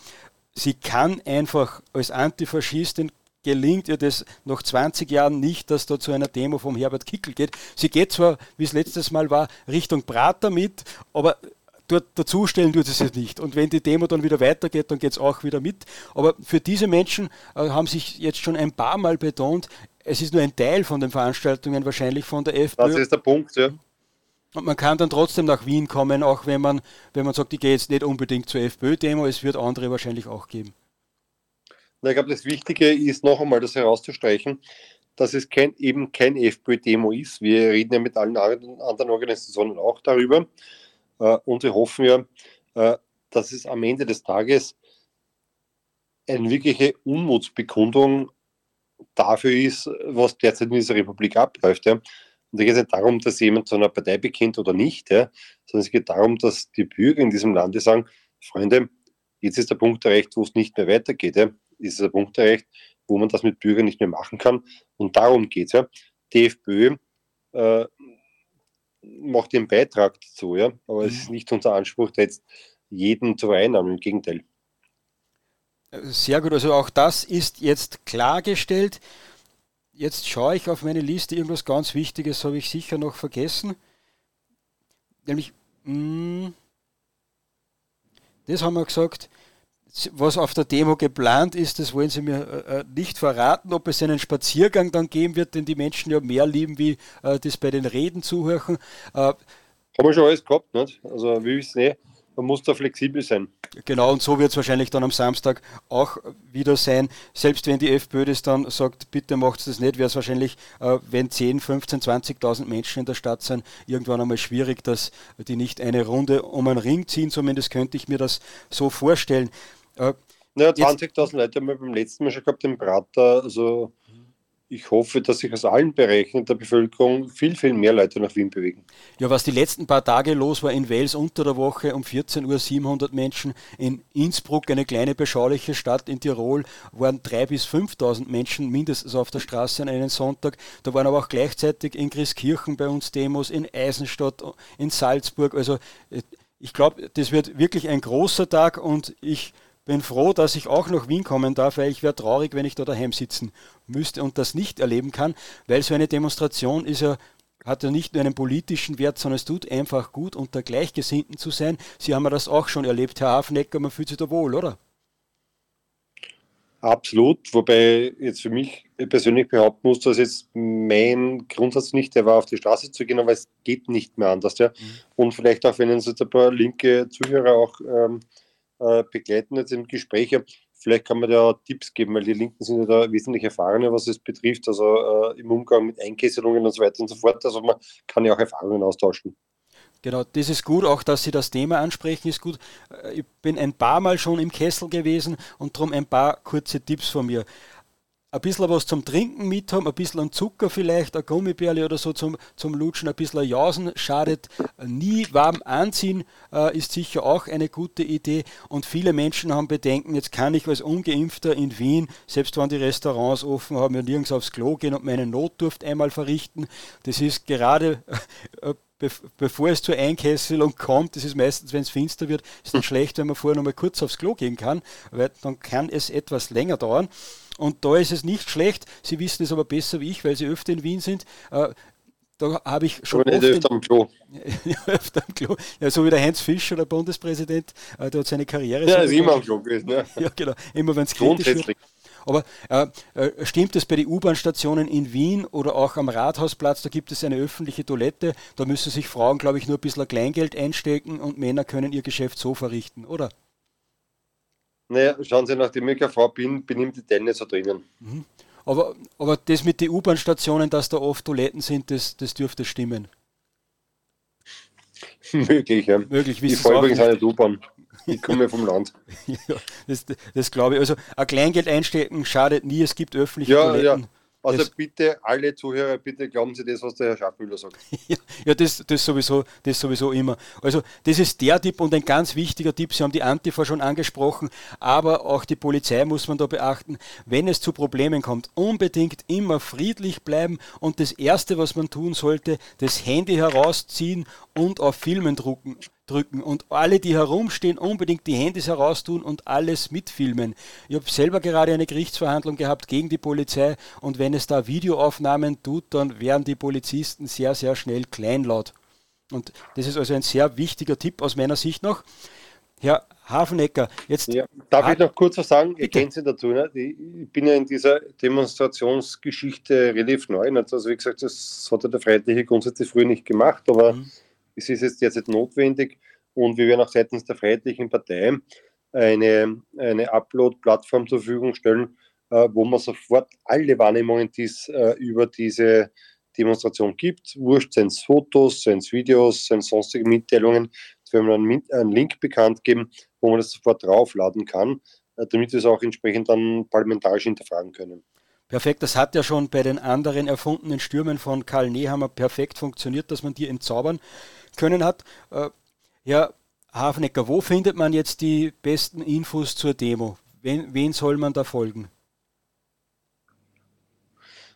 sie kann einfach als Antifaschistin gelingt ihr das nach 20 Jahren nicht, dass da zu einer Demo vom Herbert Kickel geht. Sie geht zwar, wie es letztes Mal war, Richtung Prater mit, aber dort dazustellen tut es jetzt nicht. Und wenn die Demo dann wieder weitergeht, dann geht es auch wieder mit. Aber für diese Menschen äh, haben sich jetzt schon ein paar Mal betont, es ist nur ein Teil von den Veranstaltungen wahrscheinlich von der FPÖ. Das ist der Punkt, ja. Und man kann dann trotzdem nach Wien kommen, auch wenn man, wenn man sagt, ich gehe jetzt nicht unbedingt zur FPÖ-Demo, es wird andere wahrscheinlich auch geben. Ich glaube, das Wichtige ist noch einmal, das herauszustreichen, dass es kein, eben kein FPÖ-Demo ist. Wir reden ja mit allen anderen Organisationen auch darüber. Äh, und wir hoffen ja, äh, dass es am Ende des Tages eine wirkliche Unmutsbekundung dafür ist, was derzeit in dieser Republik abläuft. Ja. Und da geht es nicht darum, dass jemand zu einer Partei bekennt oder nicht, ja, sondern es geht darum, dass die Bürger in diesem Lande sagen, Freunde, jetzt ist der Punkt erreicht, wo es nicht mehr weitergeht. Ja ist der Punkt erreicht, wo man das mit Bürgern nicht mehr machen kann. Und darum geht es ja. Die FPÖ äh, macht ihren Beitrag dazu, ja. Aber mhm. es ist nicht unser Anspruch, da jetzt jeden zu vereinnahmen. Im Gegenteil. Sehr gut, also auch das ist jetzt klargestellt. Jetzt schaue ich auf meine Liste, irgendwas ganz Wichtiges habe ich sicher noch vergessen. Nämlich, mh, hm, das haben wir gesagt, was auf der Demo geplant ist, das wollen Sie mir äh, äh, nicht verraten, ob es einen Spaziergang dann geben wird, den die Menschen ja mehr lieben, wie äh, das bei den Reden zuhören. Äh, Haben wir schon alles gehabt, nicht? Also wir wissen eh, man muss da flexibel sein. Genau, und so wird es wahrscheinlich dann am Samstag auch wieder sein. Selbst wenn die FPÖ das dann sagt, bitte macht es das nicht, wäre es wahrscheinlich, äh, wenn 10, 15, 20.000 Menschen in der Stadt sind, irgendwann einmal schwierig, dass die nicht eine Runde um einen Ring ziehen. Zumindest könnte ich mir das so vorstellen. Äh, naja, 20.000 Leute haben wir beim letzten Mal schon gehabt im Prater. Also ich hoffe, dass sich aus allen Bereichen der Bevölkerung viel, viel mehr Leute nach Wien bewegen. Ja, was die letzten paar Tage los war in Wels unter der Woche um 14 Uhr 700 Menschen, in Innsbruck, eine kleine beschauliche Stadt in Tirol, waren 3.000 bis 5.000 Menschen mindestens auf der Straße an einem Sonntag. Da waren aber auch gleichzeitig in Christkirchen bei uns Demos, in Eisenstadt, in Salzburg. Also äh, ich glaube, das wird wirklich ein großer Tag und ich bin froh, dass ich auch nach Wien kommen darf, weil ich wäre traurig, wenn ich da daheim sitzen müsste und das nicht erleben kann, weil so eine Demonstration ist ja hat ja nicht nur einen politischen Wert, sondern es tut einfach gut, unter Gleichgesinnten zu sein. Sie haben ja das auch schon erlebt, Herr Hafenecker, man fühlt sich da wohl, oder? Absolut, wobei jetzt für mich persönlich behaupten muss, dass jetzt mein Grundsatz nicht der war, auf die Straße zu gehen, aber es geht nicht mehr anders. Ja? Mhm. Und vielleicht auch, wenn uns jetzt ein paar linke Zuhörer auch ähm, äh, begleiten jetzt im Gespräch, vielleicht kann man da Tipps geben, weil die Linken sind ja da wesentlich erfahrener, was es betrifft, also äh, im Umgang mit Einkesselungen und so weiter und so fort. Also man kann ja auch Erfahrungen austauschen. Genau, das ist gut, auch dass Sie das Thema ansprechen, ist gut. Äh, ich bin ein paar Mal schon im Kessel gewesen und darum ein paar kurze Tipps von mir. Ein bisschen was zum Trinken mit haben, ein bisschen Zucker vielleicht, eine Gummibärle oder so zum, zum Lutschen, ein bisschen Jausen schadet nie. Warm anziehen äh, ist sicher auch eine gute Idee. Und viele Menschen haben Bedenken, jetzt kann ich als Ungeimpfter in Wien, selbst wenn die Restaurants offen haben, ja nirgends aufs Klo gehen und meine Notdurft einmal verrichten. Das ist gerade äh, bevor es zur Einkesselung kommt, das ist meistens, wenn es finster wird, ist dann schlecht, wenn man vorher noch mal kurz aufs Klo gehen kann, weil dann kann es etwas länger dauern. Und da ist es nicht schlecht, Sie wissen es aber besser wie ich, weil Sie öfter in Wien sind. Äh, da habe ich schon aber nicht öfter am Klo. öfter am Klo. Ja, so wie der Heinz Fischer, der Bundespräsident, äh, der hat seine Karriere. Ja, so ist immer am Klo gewesen. Ne? Ja, genau. Immer wenn es kritisch wird. Aber äh, äh, stimmt es bei den U-Bahn-Stationen in Wien oder auch am Rathausplatz, da gibt es eine öffentliche Toilette, da müssen sich Frauen, glaube ich, nur ein bisschen Kleingeld einstecken und Männer können ihr Geschäft so verrichten, oder? Naja, schauen Sie, nachdem ich keine Frau bin, im Detail nicht so drinnen. Mhm. Aber, aber das mit den U-Bahn-Stationen, dass da oft Toiletten sind, das, das dürfte stimmen. Möglich, ja. Möglich, ich fahre übrigens eine U-Bahn. Ich komme vom Land. ja, das, das glaube ich. Also ein Kleingeld einstecken schadet nie, es gibt öffentliche ja, Toiletten. Ja. Also das, bitte, alle Zuhörer, bitte glauben Sie das, was der Herr Schaffmüller sagt. ja, das, das, sowieso, das sowieso immer. Also das ist der Tipp und ein ganz wichtiger Tipp. Sie haben die Antifa schon angesprochen, aber auch die Polizei muss man da beachten. Wenn es zu Problemen kommt, unbedingt immer friedlich bleiben und das Erste, was man tun sollte, das Handy herausziehen und auf Filmen drucken drücken und alle, die herumstehen, unbedingt die Handys heraustun und alles mitfilmen. Ich habe selber gerade eine Gerichtsverhandlung gehabt gegen die Polizei und wenn es da Videoaufnahmen tut, dann werden die Polizisten sehr, sehr schnell kleinlaut. Und das ist also ein sehr wichtiger Tipp aus meiner Sicht noch. Herr Hafenecker, jetzt. Ja, darf ha ich noch kurz was sagen? Ergänzen dazu. Ne? Ich bin ja in dieser Demonstrationsgeschichte relativ neu. Also, wie gesagt, das hat ja der Freiheitliche grundsätzlich früher nicht gemacht, aber mhm es ist jetzt derzeit notwendig und wir werden auch seitens der Freiheitlichen Partei eine, eine Upload-Plattform zur Verfügung stellen, äh, wo man sofort alle Wahrnehmungen, die es äh, über diese Demonstration gibt, wurscht, seien es Fotos, seien es Videos, seien es sonstige Mitteilungen, werden wir einen, einen Link bekannt geben, wo man das sofort draufladen kann, äh, damit wir es auch entsprechend dann parlamentarisch hinterfragen können. Perfekt, das hat ja schon bei den anderen erfundenen Stürmen von Karl Nehammer perfekt funktioniert, dass man die entzaubern können hat. Äh, Herr Hafnecker, wo findet man jetzt die besten Infos zur Demo? Wen, wen soll man da folgen?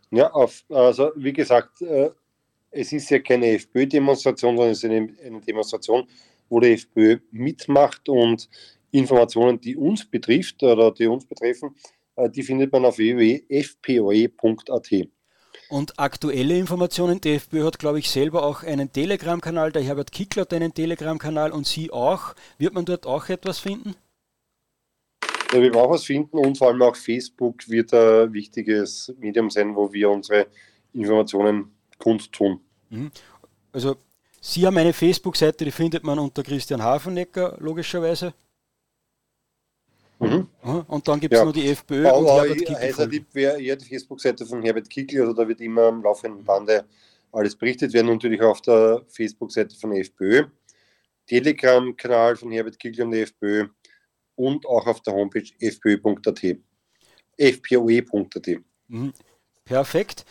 Ja, auf, also wie gesagt, äh, es ist ja keine FPÖ-Demonstration, sondern es ist eine, eine Demonstration, wo die FPÖ mitmacht und Informationen, die uns betrifft oder die uns betreffen, die findet man auf www.fpoe.at. Und aktuelle Informationen, die FPÖ hat, glaube ich, selber auch einen Telegram-Kanal, der Herbert Kickler hat einen Telegram-Kanal und Sie auch. Wird man dort auch etwas finden? Ja, wir werden auch was finden und vor allem auch Facebook wird ein wichtiges Medium sein, wo wir unsere Informationen kundtun. Mhm. Also Sie haben eine Facebook-Seite, die findet man unter Christian Hafenecker, logischerweise. Mhm. Und dann gibt es ja. noch die FPÖ aber und Herbert Kickl. Also Tipp wäre eher die Facebook-Seite von Herbert Kickl, also da wird immer am laufenden Bande alles berichtet werden, natürlich auf der Facebook-Seite von der FPÖ, Telegram-Kanal von Herbert Kickl und der FPÖ und auch auf der Homepage fpö.at. fpoe.at. Mhm. Perfekt.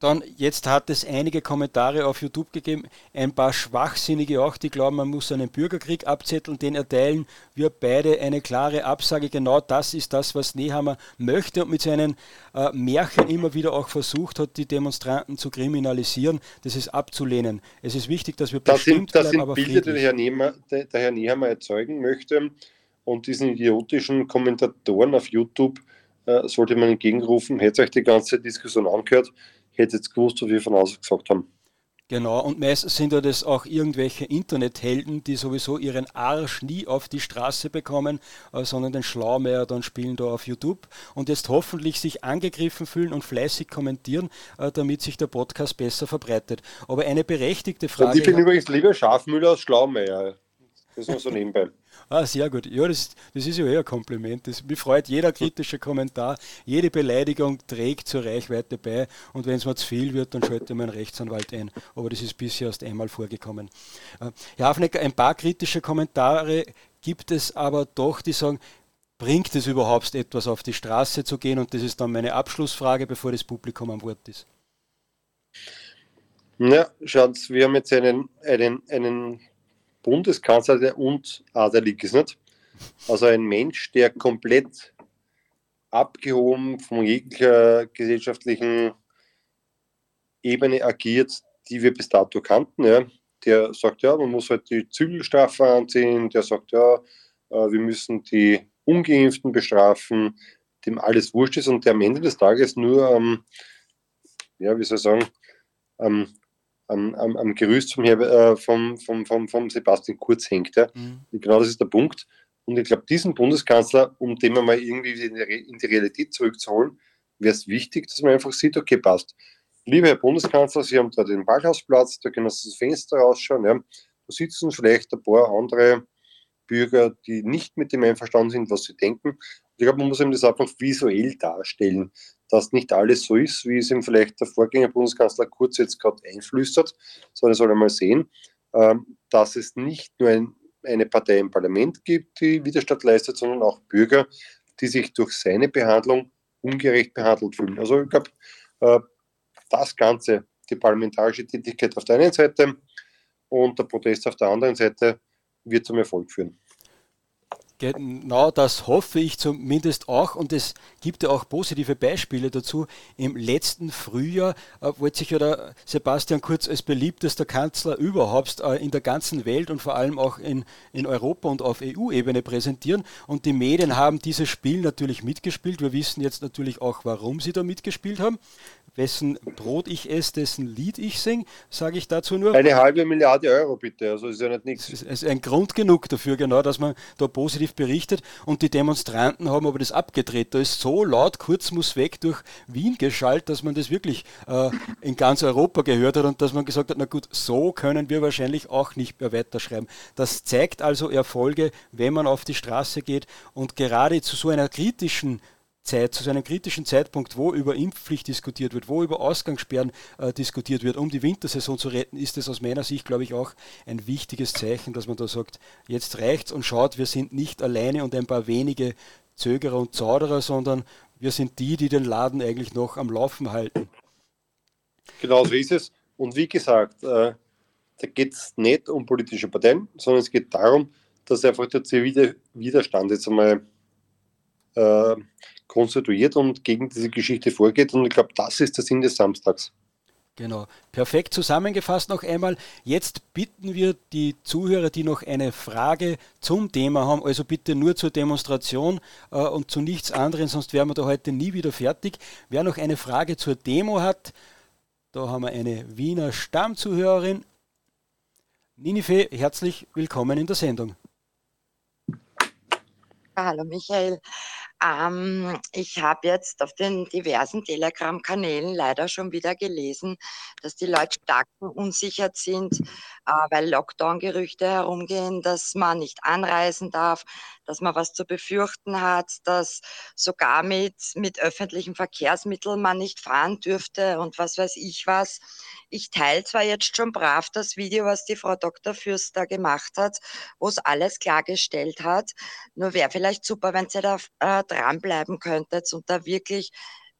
Dann, jetzt hat es einige Kommentare auf YouTube gegeben, ein paar Schwachsinnige auch, die glauben, man muss einen Bürgerkrieg abzetteln, den erteilen wir beide eine klare Absage. Genau das ist das, was Nehammer möchte und mit seinen äh, Märchen immer wieder auch versucht hat, die Demonstranten zu kriminalisieren. Das ist abzulehnen. Es ist wichtig, dass wir das bestimmt sind, das bleiben, sind Bilder, die der Herr, Nehammer, der, der Herr Nehammer erzeugen möchte und diesen idiotischen Kommentatoren auf YouTube äh, sollte man entgegenrufen, hätte euch die ganze Diskussion angehört, hätte jetzt gewusst, was wir von außen gesagt haben. Genau, und meistens sind ja das auch irgendwelche Internethelden, die sowieso ihren Arsch nie auf die Straße bekommen, äh, sondern den Schlaumeier dann spielen da auf YouTube und jetzt hoffentlich sich angegriffen fühlen und fleißig kommentieren, äh, damit sich der Podcast besser verbreitet. Aber eine berechtigte Frage. Und ich bin übrigens lieber Schafmüller als Schlaumeier. Das nur so nebenbei. Ah, sehr gut. Ja, das, das ist ja eher ein Kompliment. Das, mich freut jeder kritische Kommentar, jede Beleidigung trägt zur Reichweite bei und wenn es mir zu viel wird, dann schalte ich meinen Rechtsanwalt ein. Aber das ist bisher erst einmal vorgekommen. Äh, Herr Hafnecker, ein paar kritische Kommentare gibt es aber doch, die sagen, bringt es überhaupt etwas auf die Straße zu gehen? Und das ist dann meine Abschlussfrage, bevor das Publikum am Wort ist. Ja, schaut, wir haben jetzt einen, einen, einen Bundeskanzler, der unadelig ist. Nicht? Also ein Mensch, der komplett abgehoben von jeglicher gesellschaftlichen Ebene agiert, die wir bis dato kannten. Ja. Der sagt, ja, man muss halt die Zügelstrafe anziehen, der sagt, ja, äh, wir müssen die Ungeimpften bestrafen, dem alles wurscht ist und der am Ende des Tages nur, ähm, ja, wie soll ich sagen, ähm, am, am, am Gerüst vom, äh, vom, vom, vom, vom Sebastian Kurz hängt. Ja. Mhm. Genau das ist der Punkt. Und ich glaube, diesen Bundeskanzler, um den mal irgendwie in die, in die Realität zurückzuholen, wäre es wichtig, dass man einfach sieht, okay, passt. Lieber Herr Bundeskanzler, Sie haben da den Ballhausplatz, da können Sie das Fenster rausschauen. Ja. Da sitzen vielleicht ein paar andere Bürger, die nicht mit dem einverstanden sind, was sie denken. Ich glaube, man muss ihm das einfach visuell darstellen dass nicht alles so ist, wie es ihm vielleicht der Vorgänger Bundeskanzler Kurz jetzt gerade einflüstert, sondern er soll einmal sehen, ähm, dass es nicht nur ein, eine Partei im Parlament gibt, die Widerstand leistet, sondern auch Bürger, die sich durch seine Behandlung ungerecht behandelt fühlen. Also ich glaube, äh, das Ganze, die parlamentarische Tätigkeit auf der einen Seite und der Protest auf der anderen Seite, wird zum Erfolg führen. Genau das hoffe ich zumindest auch und es gibt ja auch positive Beispiele dazu. Im letzten Frühjahr äh, wollte sich ja der Sebastian Kurz als beliebtester Kanzler überhaupt äh, in der ganzen Welt und vor allem auch in, in Europa und auf EU-Ebene präsentieren und die Medien haben dieses Spiel natürlich mitgespielt. Wir wissen jetzt natürlich auch, warum sie da mitgespielt haben wessen Brot ich esse, dessen Lied ich singe, sage ich dazu nur. Eine halbe Milliarde Euro bitte, also ist ja nicht nichts. Es ist ein Grund genug dafür, genau, dass man da positiv berichtet und die Demonstranten haben aber das abgedreht. Da ist so laut, kurz muss weg durch Wien geschaltet, dass man das wirklich äh, in ganz Europa gehört hat und dass man gesagt hat, na gut, so können wir wahrscheinlich auch nicht mehr weiterschreiben. Das zeigt also Erfolge, wenn man auf die Straße geht und gerade zu so einer kritischen Zeit, zu einem kritischen Zeitpunkt, wo über Impfpflicht diskutiert wird, wo über Ausgangssperren äh, diskutiert wird, um die Wintersaison zu retten, ist es aus meiner Sicht, glaube ich, auch ein wichtiges Zeichen, dass man da sagt, jetzt reicht's und schaut, wir sind nicht alleine und ein paar wenige Zögerer und Zauderer, sondern wir sind die, die den Laden eigentlich noch am Laufen halten. Genau so ist es. Und wie gesagt, äh, da geht es nicht um politische Parteien, sondern es geht darum, dass einfach der zivile Widerstand jetzt einmal äh, konstituiert und gegen diese Geschichte vorgeht. Und ich glaube, das ist der Sinn des Samstags. Genau. Perfekt zusammengefasst noch einmal. Jetzt bitten wir die Zuhörer, die noch eine Frage zum Thema haben, also bitte nur zur Demonstration äh, und zu nichts anderem, sonst wären wir da heute nie wieder fertig. Wer noch eine Frage zur Demo hat, da haben wir eine Wiener Stammzuhörerin. Ninife, herzlich willkommen in der Sendung. Hallo Michael. Ähm, ich habe jetzt auf den diversen Telegram-Kanälen leider schon wieder gelesen, dass die Leute stark verunsichert sind, äh, weil Lockdown-Gerüchte herumgehen, dass man nicht anreisen darf, dass man was zu befürchten hat, dass sogar mit, mit öffentlichen Verkehrsmitteln man nicht fahren dürfte und was weiß ich was. Ich teile zwar jetzt schon brav das Video, was die Frau Dr. Fürst da gemacht hat, wo es alles klargestellt hat. Nur wäre vielleicht super, wenn sie da äh, dranbleiben könntet und da wirklich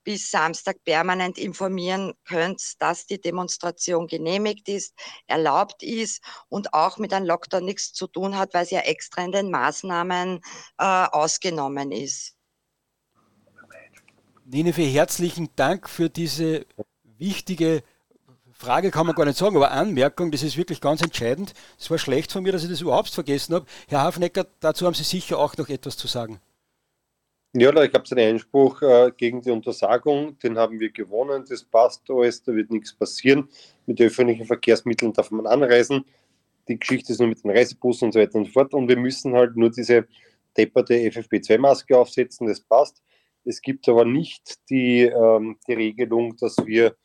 bis Samstag permanent informieren könnt, dass die Demonstration genehmigt ist, erlaubt ist und auch mit einem Lockdown nichts zu tun hat, weil es ja extra in den Maßnahmen äh, ausgenommen ist. Nineve, herzlichen Dank für diese wichtige Frage kann man gar nicht sagen, aber Anmerkung, das ist wirklich ganz entscheidend. Es war schlecht von mir, dass ich das überhaupt vergessen habe. Herr Hafnecker, dazu haben Sie sicher auch noch etwas zu sagen. Ja, da gab es einen Einspruch äh, gegen die Untersagung, den haben wir gewonnen, das passt alles, da wird nichts passieren. Mit öffentlichen Verkehrsmitteln darf man anreisen. Die Geschichte ist nur mit den Reisebussen und so weiter und so fort. Und wir müssen halt nur diese depperte FFP2-Maske aufsetzen, das passt. Es gibt aber nicht die, ähm, die Regelung, dass wir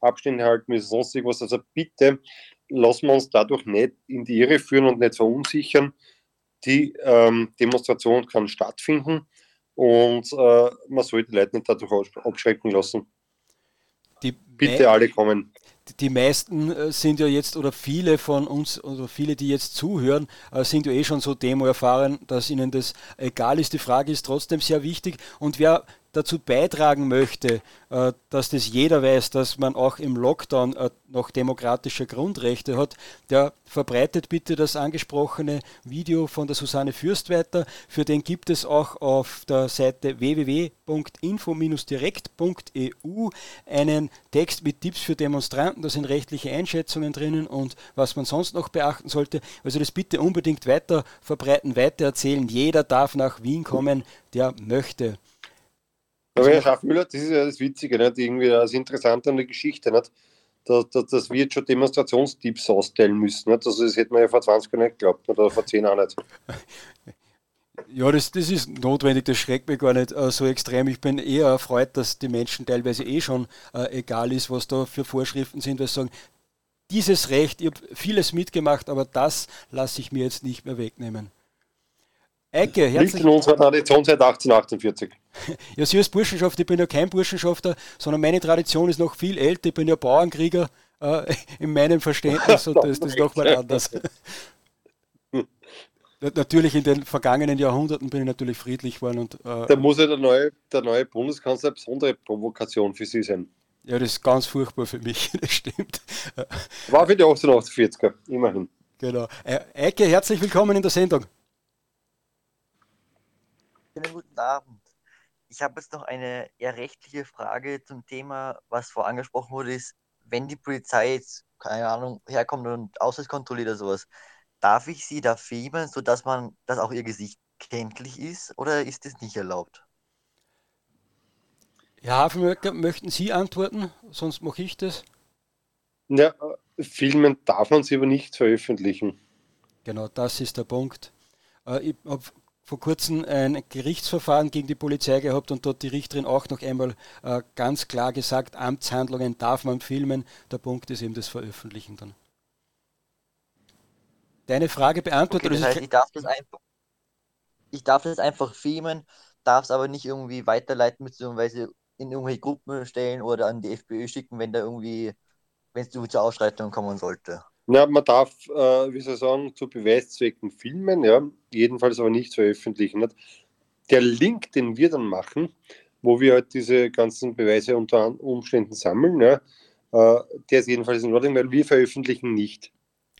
Abstände halten müssen, sonst irgendwas. Also bitte lassen wir uns dadurch nicht in die Irre führen und nicht verunsichern. Die ähm, Demonstration kann stattfinden und äh, man sollte die Leute nicht dadurch abschrecken lassen. Die bitte alle kommen die meisten äh, sind ja jetzt, oder viele von uns, oder viele, die jetzt zuhören, äh, sind ja eh schon so Demo erfahren, dass ihnen das egal ist. Die Frage ist trotzdem sehr wichtig. Und wer dazu beitragen möchte, äh, dass das jeder weiß, dass man auch im Lockdown äh, noch demokratische Grundrechte hat, der verbreitet bitte das angesprochene Video von der Susanne Fürst weiter. Für den gibt es auch auf der Seite www.info-direkt.eu einen Text mit Tipps für Demonstranten. Da sind rechtliche Einschätzungen drinnen und was man sonst noch beachten sollte. Also das bitte unbedingt weiter verbreiten, weiter erzählen. Jeder darf nach Wien kommen, der möchte. Aber Herr Schaffmüller, das ist ja das Witzige, nicht? irgendwie das Interessante an der Geschichte, nicht? Dass, dass, dass wir jetzt schon Demonstrationstipps ausstellen müssen. Nicht? Also das hätte man ja vor 20 Jahren nicht geglaubt oder vor 10 Jahren nicht. Ja, das, das ist notwendig, das schreckt mich gar nicht äh, so extrem. Ich bin eher erfreut, dass die Menschen teilweise eh schon äh, egal ist, was da für Vorschriften sind, weil sie sagen, dieses Recht, ich habe vieles mitgemacht, aber das lasse ich mir jetzt nicht mehr wegnehmen. Eike, herzlich Liegt in unserer Tradition seit 1848. Ja, Sie als Burschenschaft, ich bin ja kein Burschenschafter, sondern meine Tradition ist noch viel älter. Ich bin ja Bauernkrieger äh, in meinem Verständnis und das, das ist nochmal anders. natürlich in den vergangenen Jahrhunderten bin ich natürlich friedlich geworden. Und, äh, da muss ja der neue, der neue Bundeskanzler eine besondere Provokation für Sie sein. Ja, das ist ganz furchtbar für mich, das stimmt. War für die 1848er, immerhin. Genau. Äh, Eike, herzlich willkommen in der Sendung. Schönen guten Abend. Ich habe jetzt noch eine eher rechtliche Frage zum Thema, was vorangesprochen wurde, ist, wenn die Polizei jetzt, keine Ahnung, herkommt und Ausweis kontrolliert oder sowas, darf ich sie da filmen, sodass man, dass auch ihr Gesicht kenntlich ist oder ist das nicht erlaubt? Herr Hafenmöcker, möchten Sie antworten? Sonst mache ich das. Ja, filmen darf man sie aber nicht veröffentlichen. Genau, das ist der Punkt. Äh, ich habe vor kurzem ein Gerichtsverfahren gegen die Polizei gehabt und dort die Richterin auch noch einmal äh, ganz klar gesagt, Amtshandlungen darf man filmen. Der Punkt ist eben das Veröffentlichen dann. Deine Frage beantwortet. Okay, das heißt, ich darf das einfach, ich darf das einfach filmen, darf es aber nicht irgendwie weiterleiten, beziehungsweise in irgendwelche Gruppen stellen oder an die FPÖ schicken, wenn da irgendwie, wenn es zu Ausschreitungen kommen sollte. Ja, man darf, äh, wie soll ich sagen, zu Beweiszwecken filmen, ja, jedenfalls aber nicht veröffentlichen. Nicht? Der Link, den wir dann machen, wo wir halt diese ganzen Beweise unter Umständen sammeln, ja, äh, der ist jedenfalls in Ordnung, weil wir veröffentlichen nicht.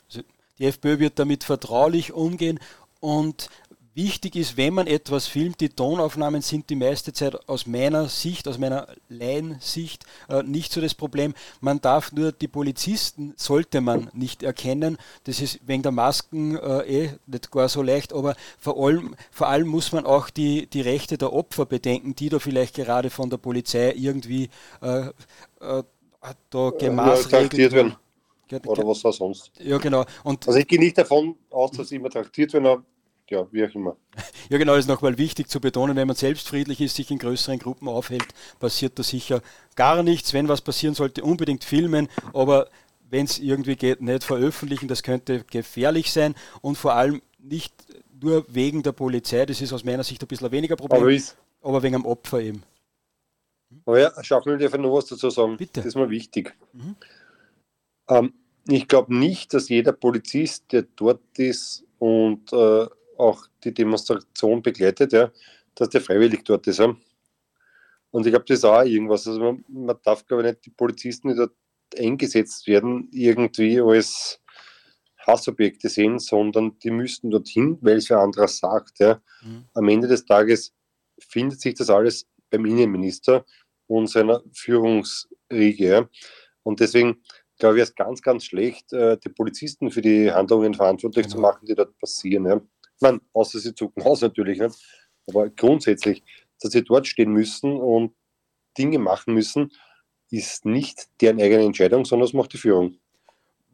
Also die FPÖ wird damit vertraulich umgehen und Wichtig ist, wenn man etwas filmt, die Tonaufnahmen sind die meiste Zeit aus meiner Sicht, aus meiner Laiensicht äh, nicht so das Problem. Man darf nur die Polizisten, sollte man nicht erkennen. Das ist wegen der Masken äh, eh nicht gar so leicht, aber vor allem, vor allem muss man auch die, die Rechte der Opfer bedenken, die da vielleicht gerade von der Polizei irgendwie äh, äh da gemaßregelt werden. Oder was auch sonst. Ja, genau. Und also ich gehe nicht davon aus, dass sie immer traktiert werden, ja, wie auch immer. Ja, genau, das ist nochmal wichtig zu betonen, wenn man selbst friedlich ist, sich in größeren Gruppen aufhält, passiert da sicher gar nichts. Wenn was passieren sollte, unbedingt filmen, aber wenn es irgendwie geht, nicht veröffentlichen, das könnte gefährlich sein und vor allem nicht nur wegen der Polizei, das ist aus meiner Sicht ein bisschen weniger Problem, aber, aber wegen am Opfer eben. Aber ja, Schaffner darf noch was dazu sagen. Bitte. Das ist mal wichtig. Mhm. Ähm, ich glaube nicht, dass jeder Polizist, der dort ist und äh, auch die Demonstration begleitet, ja, dass der freiwillig dort ist. Ja. Und ich glaube, das ist auch irgendwas. Also man, man darf, glaube ich, nicht die Polizisten, die dort eingesetzt werden, irgendwie als Hassobjekte sehen, sondern die müssten dorthin, weil es wer anderes sagt. Ja. Mhm. Am Ende des Tages findet sich das alles beim Innenminister und seiner Führungsriege. Ja. Und deswegen glaube ich, wäre es ganz, ganz schlecht, äh, die Polizisten für die Handlungen verantwortlich genau. zu machen, die dort passieren. Ja. Man, außer sie zucken aus natürlich nicht. Aber grundsätzlich dass sie dort stehen müssen und Dinge machen müssen, ist nicht deren eigene Entscheidung, sondern das macht die Führung.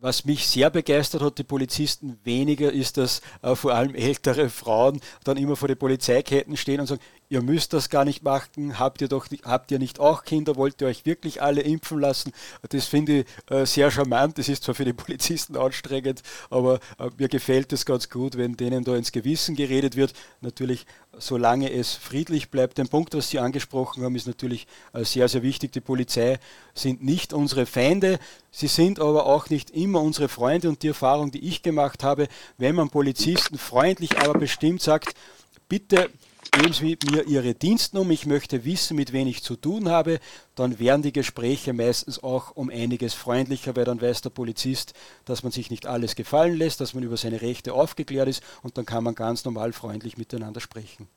Was mich sehr begeistert hat, die Polizisten weniger, ist, dass äh, vor allem ältere Frauen dann immer vor den Polizeiketten stehen und sagen, ihr müsst das gar nicht machen, habt ihr doch habt ihr nicht auch Kinder, wollt ihr euch wirklich alle impfen lassen? Das finde ich äh, sehr charmant, das ist zwar für die Polizisten anstrengend, aber äh, mir gefällt es ganz gut, wenn denen da ins Gewissen geredet wird. Natürlich, solange es friedlich bleibt. Der Punkt, was Sie angesprochen haben, ist natürlich äh, sehr, sehr wichtig. Die Polizei sind nicht unsere Feinde, sie sind aber auch nicht immer unsere Freunde und die Erfahrung, die ich gemacht habe, wenn man Polizisten freundlich, aber bestimmt sagt, bitte geben Sie mir Ihre Dienstnummer, ich möchte wissen, mit wem ich zu tun habe, dann werden die Gespräche meistens auch um einiges freundlicher, weil dann weiß der Polizist, dass man sich nicht alles gefallen lässt, dass man über seine Rechte aufgeklärt ist und dann kann man ganz normal freundlich miteinander sprechen.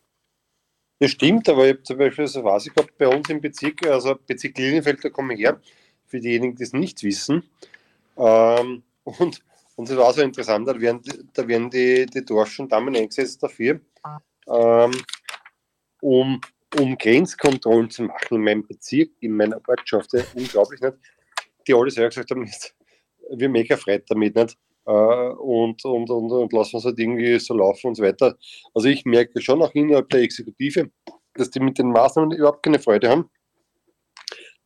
Das stimmt, aber ich habe zum Beispiel so was ich gehabt bei uns im Bezirk, also Bezirk Lilienfeld, da komme ich her, für diejenigen, die es nicht wissen. Ähm, und, und das war so interessant, da werden, da werden die, die Dorschen Damen eingesetzt dafür, ähm, um, um Grenzkontrollen zu machen in meinem Bezirk, in meiner Ortschaft. unglaublich nicht. Die alle selber gesagt haben, wir mega frei damit nicht. Äh, und, und, und, und lassen uns halt irgendwie so laufen und so weiter. Also ich merke schon auch innerhalb der Exekutive, dass die mit den Maßnahmen überhaupt keine Freude haben,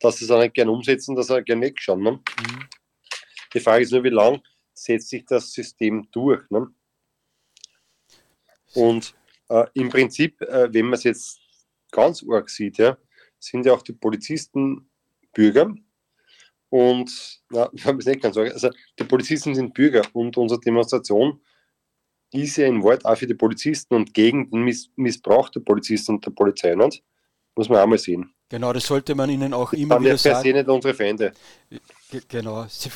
dass sie es auch nicht gerne umsetzen, dass sie auch gerne wegschauen. Ne? Mhm. Die Frage ist nur, wie lange setzt sich das System durch? Ne? Und äh, Im Prinzip, äh, wenn man es jetzt ganz arg sieht, ja, sind ja auch die Polizisten Bürger. Und, na, ich habe es nicht ganz sagen, also die Polizisten sind Bürger und unsere Demonstration ist ja ein Wort auch für die Polizisten und gegen den Miss Missbrauch der Polizisten und der Polizei nicht. Muss man auch mal sehen. Genau, das sollte man ihnen auch immer Dann wieder sagen. Per se nicht unsere Feinde. Genau. Sie,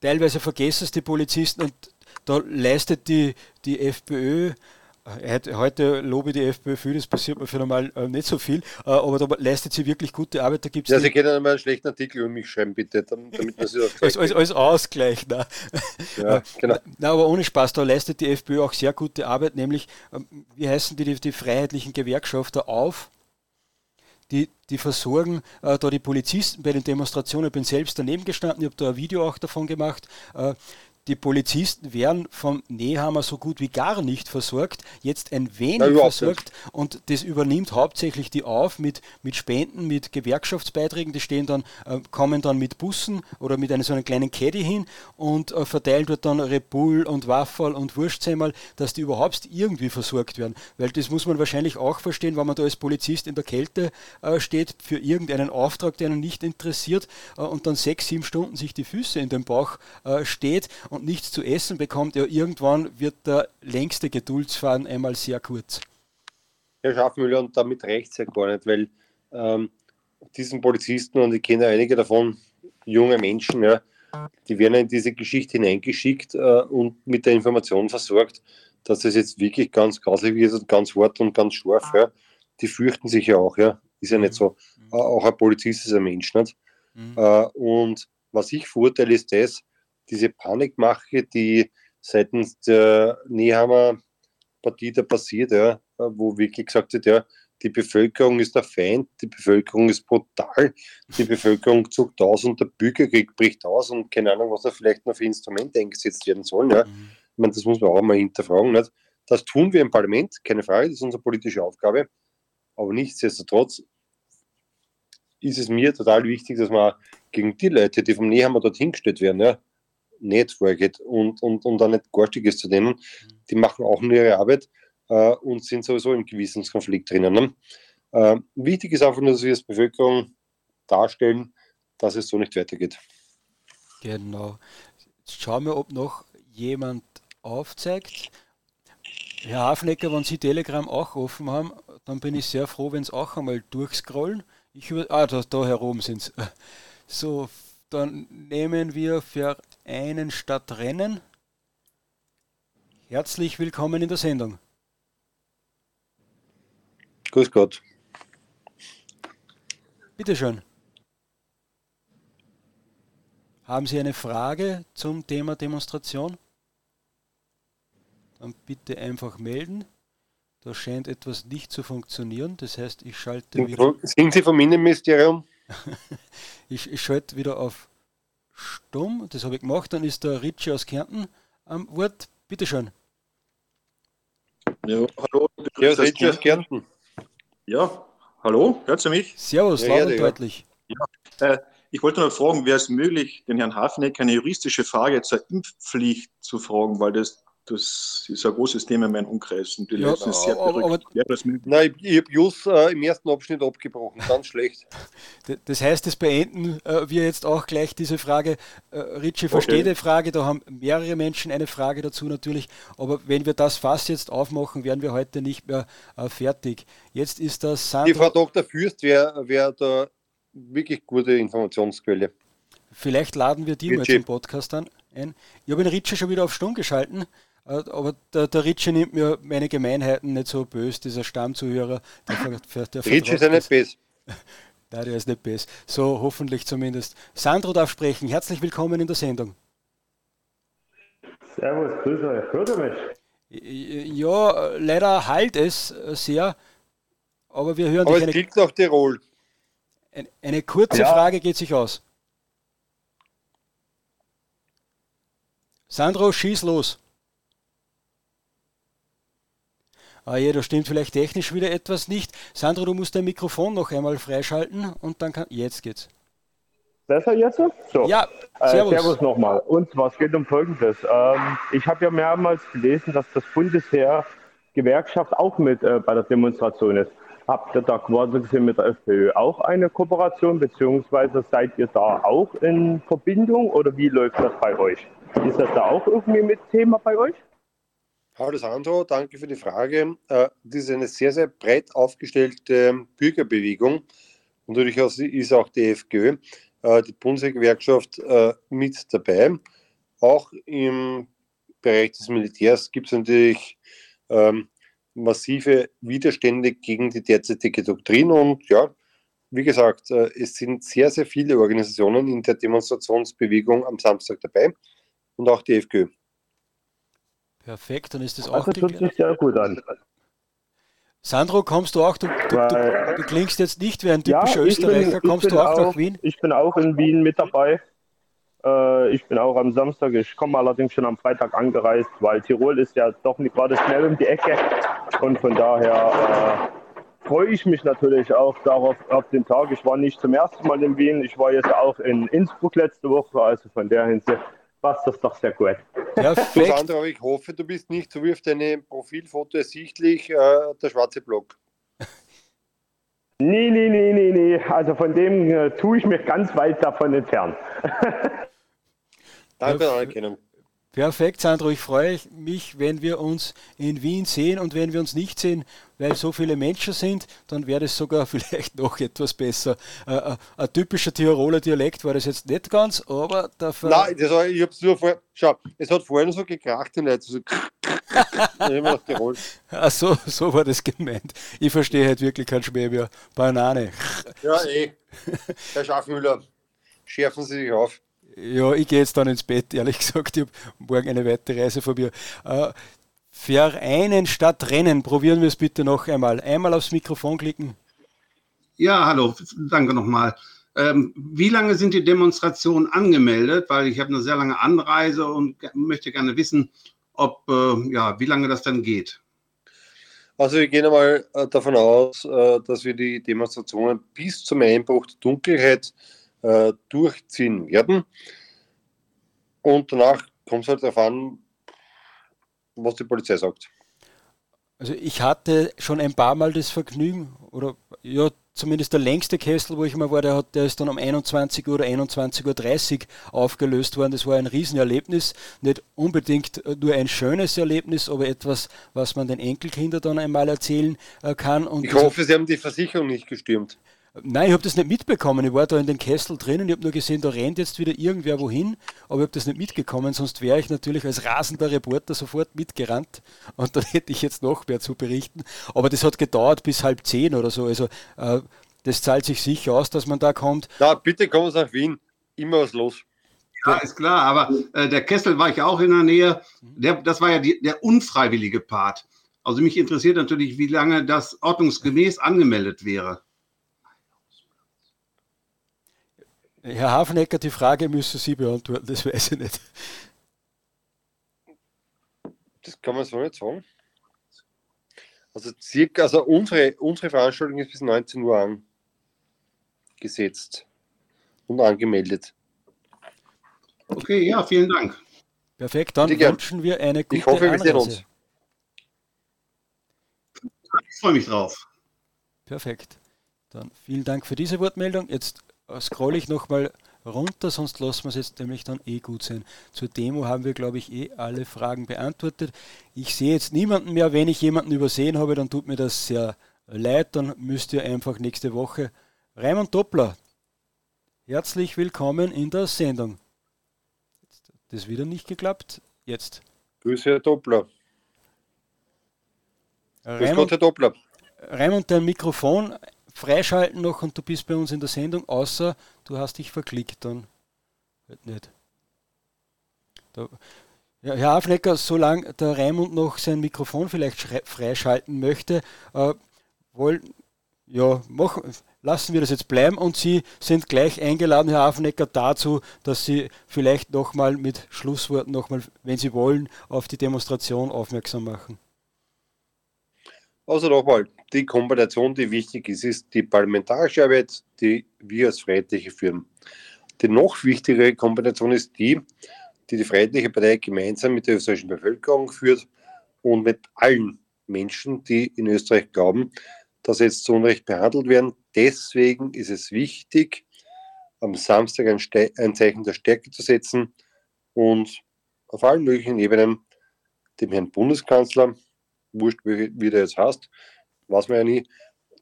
teilweise vergessen es die Polizisten und da leistet die, die FPÖ Heute lobe ich die FPÖ viel, das passiert mir für normal äh, nicht so viel, äh, aber da leistet sie wirklich gute Arbeit. Da gibt's ja, Sie können einmal einen schlechten Artikel über mich schreiben, bitte, damit man sie als, als, als Ausgleich. Na. Ja, genau. Na, aber ohne Spaß, da leistet die FPÖ auch sehr gute Arbeit, nämlich, ähm, wie heißen die, die, die freiheitlichen Gewerkschafter auf? Die, die versorgen äh, da die Polizisten bei den Demonstrationen. Ich bin selbst daneben gestanden, ich habe da ein Video auch davon gemacht. Äh, die Polizisten werden vom Nehammer so gut wie gar nicht versorgt, jetzt ein wenig ja, versorgt und das übernimmt hauptsächlich die auf mit, mit Spenden, mit Gewerkschaftsbeiträgen, die stehen dann, äh, kommen dann mit Bussen oder mit einer so einer kleinen Caddy hin und äh, verteilen dort dann Repull und Waffel und Wurstzämmerl, dass die überhaupt irgendwie versorgt werden. Weil das muss man wahrscheinlich auch verstehen, wenn man da als Polizist in der Kälte äh, steht für irgendeinen Auftrag, der einen nicht interessiert äh, und dann sechs, sieben Stunden sich die Füße in den Bauch äh, steht und nichts zu essen bekommt, ja, irgendwann wird der längste Geduldsfaden einmal sehr kurz. Herr Schaffmüller, und damit reicht es ja gar nicht, weil ähm, diesen Polizisten, und ich kenne einige davon, junge Menschen, ja, die werden in diese Geschichte hineingeschickt äh, und mit der Information versorgt, dass es jetzt wirklich ganz grausig ist und ganz hart und ganz scharf. Ja. Die fürchten sich ja auch, ja. Ist ja nicht so. Mhm. Auch ein Polizist ist ein Mensch, nicht? Mhm. Äh, und was ich verurteile, ist das, diese Panikmache, die seitens der Nehammer Partie da passiert, ja, wo wirklich gesagt wird, ja, die Bevölkerung ist der Feind, die Bevölkerung ist brutal, die Bevölkerung zuckt aus und der Bürgerkrieg bricht aus und keine Ahnung, was da vielleicht noch für Instrumente eingesetzt werden sollen. Ja. Mhm. Ich meine, das muss man auch mal hinterfragen. Nicht? Das tun wir im Parlament, keine Frage, das ist unsere politische Aufgabe. Aber nichtsdestotrotz ist es mir total wichtig, dass man gegen die Leute, die vom Nehammer dorthin gestellt werden, ja, vorgeht und, und, und dann nicht garstig ist zu denen. Mhm. Die machen auch nur ihre Arbeit äh, und sind sowieso im Gewissenskonflikt drinnen. Ne? Äh, wichtig ist einfach nur, dass wir als Bevölkerung darstellen, dass es so nicht weitergeht. Genau. Jetzt schauen wir, ob noch jemand aufzeigt. Herr Hafnecker, wenn Sie Telegram auch offen haben, dann bin ich sehr froh, wenn Sie auch einmal durchscrollen. Ich über ah, da, da herum sind. So, dann nehmen wir für einen statt Rennen. Herzlich willkommen in der Sendung. Grüß Gott. Bitte schön. Haben Sie eine Frage zum Thema Demonstration? Dann bitte einfach melden. Da scheint etwas nicht zu funktionieren. Das heißt, ich schalte wieder. Sind Sie vom Innenministerium? ich, ich schalte wieder auf stumm. Das habe ich gemacht. Dann ist der Ritchie aus Kärnten am Wort. Bitte schön. Ja, hallo. Ja, Ritchie aus Kärnten. Ja, hallo, hört ihr mich? Servus, ja, laut und deutlich. Ja, äh, ich wollte noch fragen, wäre es möglich, den Herrn Hafneck eine juristische Frage zur Impfpflicht zu fragen, weil das das ist ein großes Thema in meinem Umkreis und die ja, Leute sind sehr verrückt. Nein, ich, ich habe Jus äh, im ersten Abschnitt abgebrochen, ganz schlecht. Das heißt, das beenden äh, wir jetzt auch gleich diese Frage. Äh, Ritchie versteht okay. die Frage, da haben mehrere Menschen eine Frage dazu natürlich, aber wenn wir das Fass jetzt aufmachen, werden wir heute nicht mehr äh, fertig. Jetzt ist das Sandro... Die Frau Dr. Fürst wäre wär da wirklich gute Informationsquelle. Vielleicht laden wir die Ritchie. mal zum Podcast an ein. Ich habe den Ritchie schon wieder auf Stumm geschalten. Äh, aber der, der Ritchie nimmt mir meine Gemeinheiten nicht so böse, dieser Stammzuhörer. Der, der, der Ritchie ist ja nicht böse. Nein, der ist nicht böse. So hoffentlich zumindest. Sandro darf sprechen. Herzlich willkommen in der Sendung. Servus, grüß euch. Hört ihr mich? Ja, leider halt es sehr, aber wir hören aber dich. Aber es klingt nach Tirol. Eine, eine kurze ja. Frage geht sich aus. Sandro, schieß los. Ah ja, da stimmt vielleicht technisch wieder etwas nicht. Sandro, du musst dein Mikrofon noch einmal freischalten und dann kann. Jetzt geht's. Besser jetzt? So. Ja, äh, servus. Äh, servus nochmal. Und zwar, es geht um Folgendes. Ähm, ich habe ja mehrmals gelesen, dass das Bundesheer Gewerkschaft auch mit äh, bei der Demonstration ist. Habt ihr da quasi mit der FPÖ auch eine Kooperation, beziehungsweise seid ihr da auch in Verbindung oder wie läuft das bei euch? Ist das da auch irgendwie mit Thema bei euch? Hallo Sandro, danke für die Frage. Äh, das ist eine sehr, sehr breit aufgestellte Bürgerbewegung und durchaus ist auch die FGÖ, äh, die Bundesgewerkschaft, äh, mit dabei. Auch im Bereich des Militärs gibt es natürlich ähm, massive Widerstände gegen die derzeitige Doktrin und ja, wie gesagt, es sind sehr, sehr viele Organisationen in der Demonstrationsbewegung am Samstag dabei und auch die FGÖ. Perfekt, dann ist das auch. Das hört sich sehr gut an. Sandro, kommst du auch? Du, du, du, du klingst jetzt nicht wie ein typischer ja, Österreicher. Bin, kommst du auch, auch, nach Wien? Ich bin auch in Wien mit dabei. Äh, ich bin auch am Samstag. Ich komme allerdings schon am Freitag angereist, weil Tirol ist ja doch nicht gerade schnell um die Ecke. Und von daher äh, freue ich mich natürlich auch darauf auf den Tag. Ich war nicht zum ersten Mal in Wien. Ich war jetzt auch in Innsbruck letzte Woche. Also von der Hinsicht passt das doch sehr gut. Perfekt. Sandra, ich hoffe, du bist nicht so wie auf deinem Profilfoto ersichtlich äh, der schwarze Block. Nee, nee, nee, nee, nee. Also von dem äh, tue ich mich ganz weit davon entfernt. Danke für die Anerkennung. Perfekt, Sandro. Ich freue mich, wenn wir uns in Wien sehen und wenn wir uns nicht sehen, weil so viele Menschen sind, dann wäre es sogar vielleicht noch etwas besser. Äh, äh, ein typischer Tiroler Dialekt war das jetzt nicht ganz, aber dafür. Nein, das war, ich hab's nur vorher. Schau, es hat vorhin so gekracht und jetzt so. Ach so, so war das gemeint. Ich verstehe halt wirklich kein Schmäh mehr. Banane. Ja, eh. Herr Schaffmüller, schärfen Sie sich auf. Ja, ich gehe jetzt dann ins Bett, ehrlich gesagt. Ich habe morgen eine weite Reise vor mir. Äh, Vereinen statt Rennen, probieren wir es bitte noch einmal. Einmal aufs Mikrofon klicken. Ja, hallo, danke nochmal. Ähm, wie lange sind die Demonstrationen angemeldet? Weil ich habe eine sehr lange Anreise und möchte gerne wissen, ob, äh, ja, wie lange das dann geht. Also wir gehen einmal äh, davon aus, äh, dass wir die Demonstrationen bis zum Einbruch der Dunkelheit äh, durchziehen werden. Und danach kommt es halt darauf an, was die Polizei sagt. Also ich hatte schon ein paar Mal das Vergnügen, oder ja, zumindest der längste Kessel, wo ich mal war, der, hat, der ist dann um 21 Uhr oder 21.30 Uhr aufgelöst worden. Das war ein Riesenerlebnis. Nicht unbedingt nur ein schönes Erlebnis, aber etwas, was man den Enkelkindern dann einmal erzählen äh, kann. Und ich hoffe, Sie haben die Versicherung nicht gestürmt. Nein, ich habe das nicht mitbekommen. Ich war da in den Kessel drinnen. Ich habe nur gesehen, da rennt jetzt wieder irgendwer wohin, aber ich habe das nicht mitgekommen. Sonst wäre ich natürlich als rasender Reporter sofort mitgerannt und dann hätte ich jetzt noch mehr zu berichten. Aber das hat gedauert bis halb zehn oder so. Also äh, das zahlt sich sicher aus, dass man da kommt. Ja, bitte kommen Sie nach Wien. Immer was los. Ja, ist klar, aber äh, der Kessel war ich auch in der Nähe. Der, das war ja die, der unfreiwillige Part. Also mich interessiert natürlich, wie lange das ordnungsgemäß angemeldet wäre. Herr Hafenecker, die Frage müssen Sie beantworten, das weiß ich nicht. Das kann man so nicht sagen. Also circa, also unsere, unsere Veranstaltung ist bis 19 Uhr angesetzt und angemeldet. Okay, ja, vielen Dank. Perfekt, dann wünschen wir eine gute Ich hoffe, wir sehen uns. Ich freue mich drauf. Perfekt. Dann vielen Dank für diese Wortmeldung. Jetzt scroll ich nochmal runter, sonst lassen wir es jetzt nämlich dann eh gut sein. Zur Demo haben wir, glaube ich, eh alle Fragen beantwortet. Ich sehe jetzt niemanden mehr. Wenn ich jemanden übersehen habe, dann tut mir das sehr leid. Dann müsst ihr einfach nächste Woche. Raimund Doppler, herzlich willkommen in der Sendung. Das ist wieder nicht geklappt. Jetzt. Grüße, Herr Doppler. Raimund, Grüß Gott, Herr Doppler. Raimund, dein Mikrofon freischalten noch und du bist bei uns in der Sendung, außer du hast dich verklickt, dann halt nicht. Da, ja, Herr Aflecker, solange der Raimund noch sein Mikrofon vielleicht freischalten möchte, äh, wollen, ja, machen, lassen wir das jetzt bleiben und Sie sind gleich eingeladen, Herr Afnecker, dazu, dass Sie vielleicht nochmal mit Schlussworten nochmal, wenn Sie wollen, auf die Demonstration aufmerksam machen. Also nochmal, die Kombination, die wichtig ist, ist die parlamentarische Arbeit, die wir als Freiheitliche führen. Die noch wichtigere Kombination ist die, die die Freiheitliche Partei gemeinsam mit der österreichischen Bevölkerung führt und mit allen Menschen, die in Österreich glauben, dass jetzt zu Unrecht behandelt werden. Deswegen ist es wichtig, am Samstag ein, Ste ein Zeichen der Stärke zu setzen und auf allen möglichen Ebenen dem Herrn Bundeskanzler, wurscht, wie der jetzt heißt, weiß man ja nie,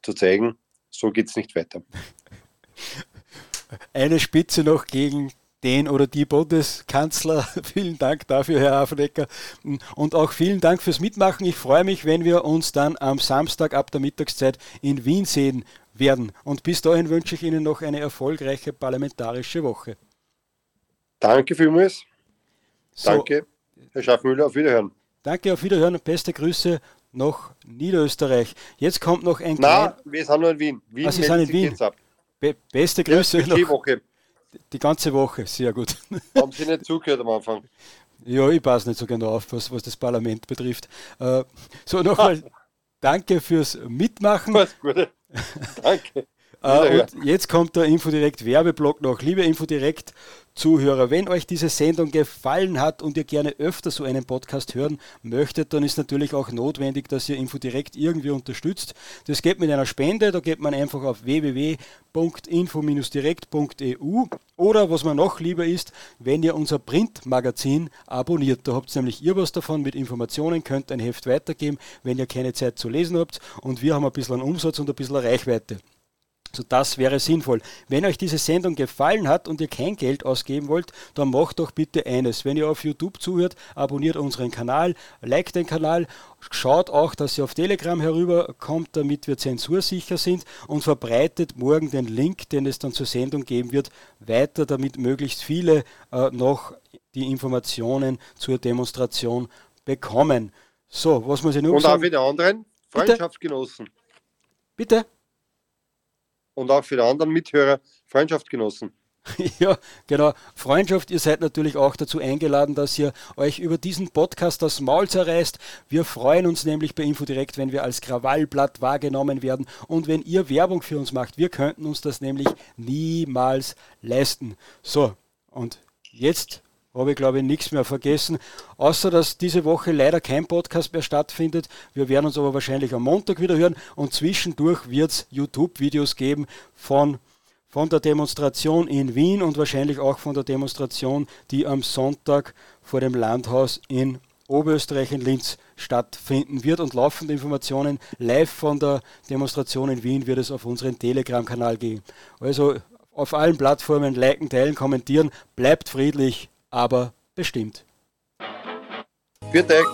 zu zeigen, so geht es nicht weiter. Eine Spitze noch gegen den oder die Bundeskanzler. vielen Dank dafür, Herr Hafenecker. Und auch vielen Dank fürs Mitmachen. Ich freue mich, wenn wir uns dann am Samstag ab der Mittagszeit in Wien sehen werden. Und bis dahin wünsche ich Ihnen noch eine erfolgreiche parlamentarische Woche. Danke vielmals. So, Danke, Herr Schaffmüller. Auf Wiederhören. Danke, auf Wiederhören. Beste Grüße nach Niederösterreich. Jetzt kommt noch ein Nein, wir sind nur in Wien. Wien ah, Sie sind in Wien. Be beste Grüße. Ja, die Woche. Die ganze Woche, sehr gut. Haben Sie nicht zugehört am Anfang? Ja, ich passe nicht so genau auf, was, was das Parlament betrifft. Äh, so, nochmal danke fürs Mitmachen. Alles Gute. Danke. Äh, und jetzt kommt der Infodirekt Werbeblock noch. Liebe Infodirekt Zuhörer, wenn euch diese Sendung gefallen hat und ihr gerne öfter so einen Podcast hören möchtet, dann ist natürlich auch notwendig, dass ihr Infodirekt irgendwie unterstützt. Das geht mit einer Spende, da geht man einfach auf www.info-direkt.eu oder was man noch lieber ist, wenn ihr unser Printmagazin abonniert. Da habt ihr nämlich ihr was davon mit Informationen, könnt ein Heft weitergeben, wenn ihr keine Zeit zu lesen habt und wir haben ein bisschen Umsatz und ein bisschen Reichweite. Also das wäre sinnvoll. Wenn euch diese Sendung gefallen hat und ihr kein Geld ausgeben wollt, dann macht doch bitte eines. Wenn ihr auf YouTube zuhört, abonniert unseren Kanal, liked den Kanal, schaut auch, dass ihr auf Telegram herüberkommt, damit wir zensursicher sind und verbreitet morgen den Link, den es dann zur Sendung geben wird, weiter, damit möglichst viele äh, noch die Informationen zur Demonstration bekommen. So, was muss ich noch und sagen? Und auch die anderen Freundschaftsgenossen. Bitte? Bitte? Und auch für die anderen Mithörer Freundschaft genossen. Ja, genau. Freundschaft, ihr seid natürlich auch dazu eingeladen, dass ihr euch über diesen Podcast das Maul zerreißt. Wir freuen uns nämlich bei Infodirekt, wenn wir als Krawallblatt wahrgenommen werden und wenn ihr Werbung für uns macht. Wir könnten uns das nämlich niemals leisten. So, und jetzt habe ich glaube ich nichts mehr vergessen, außer dass diese Woche leider kein Podcast mehr stattfindet. Wir werden uns aber wahrscheinlich am Montag wieder hören. Und zwischendurch wird es YouTube-Videos geben von, von der Demonstration in Wien und wahrscheinlich auch von der Demonstration, die am Sonntag vor dem Landhaus in Oberösterreich in Linz stattfinden wird. Und laufende Informationen live von der Demonstration in Wien wird es auf unseren Telegram-Kanal gehen. Also auf allen Plattformen liken, teilen, kommentieren, bleibt friedlich, aber bestimmt. Dank.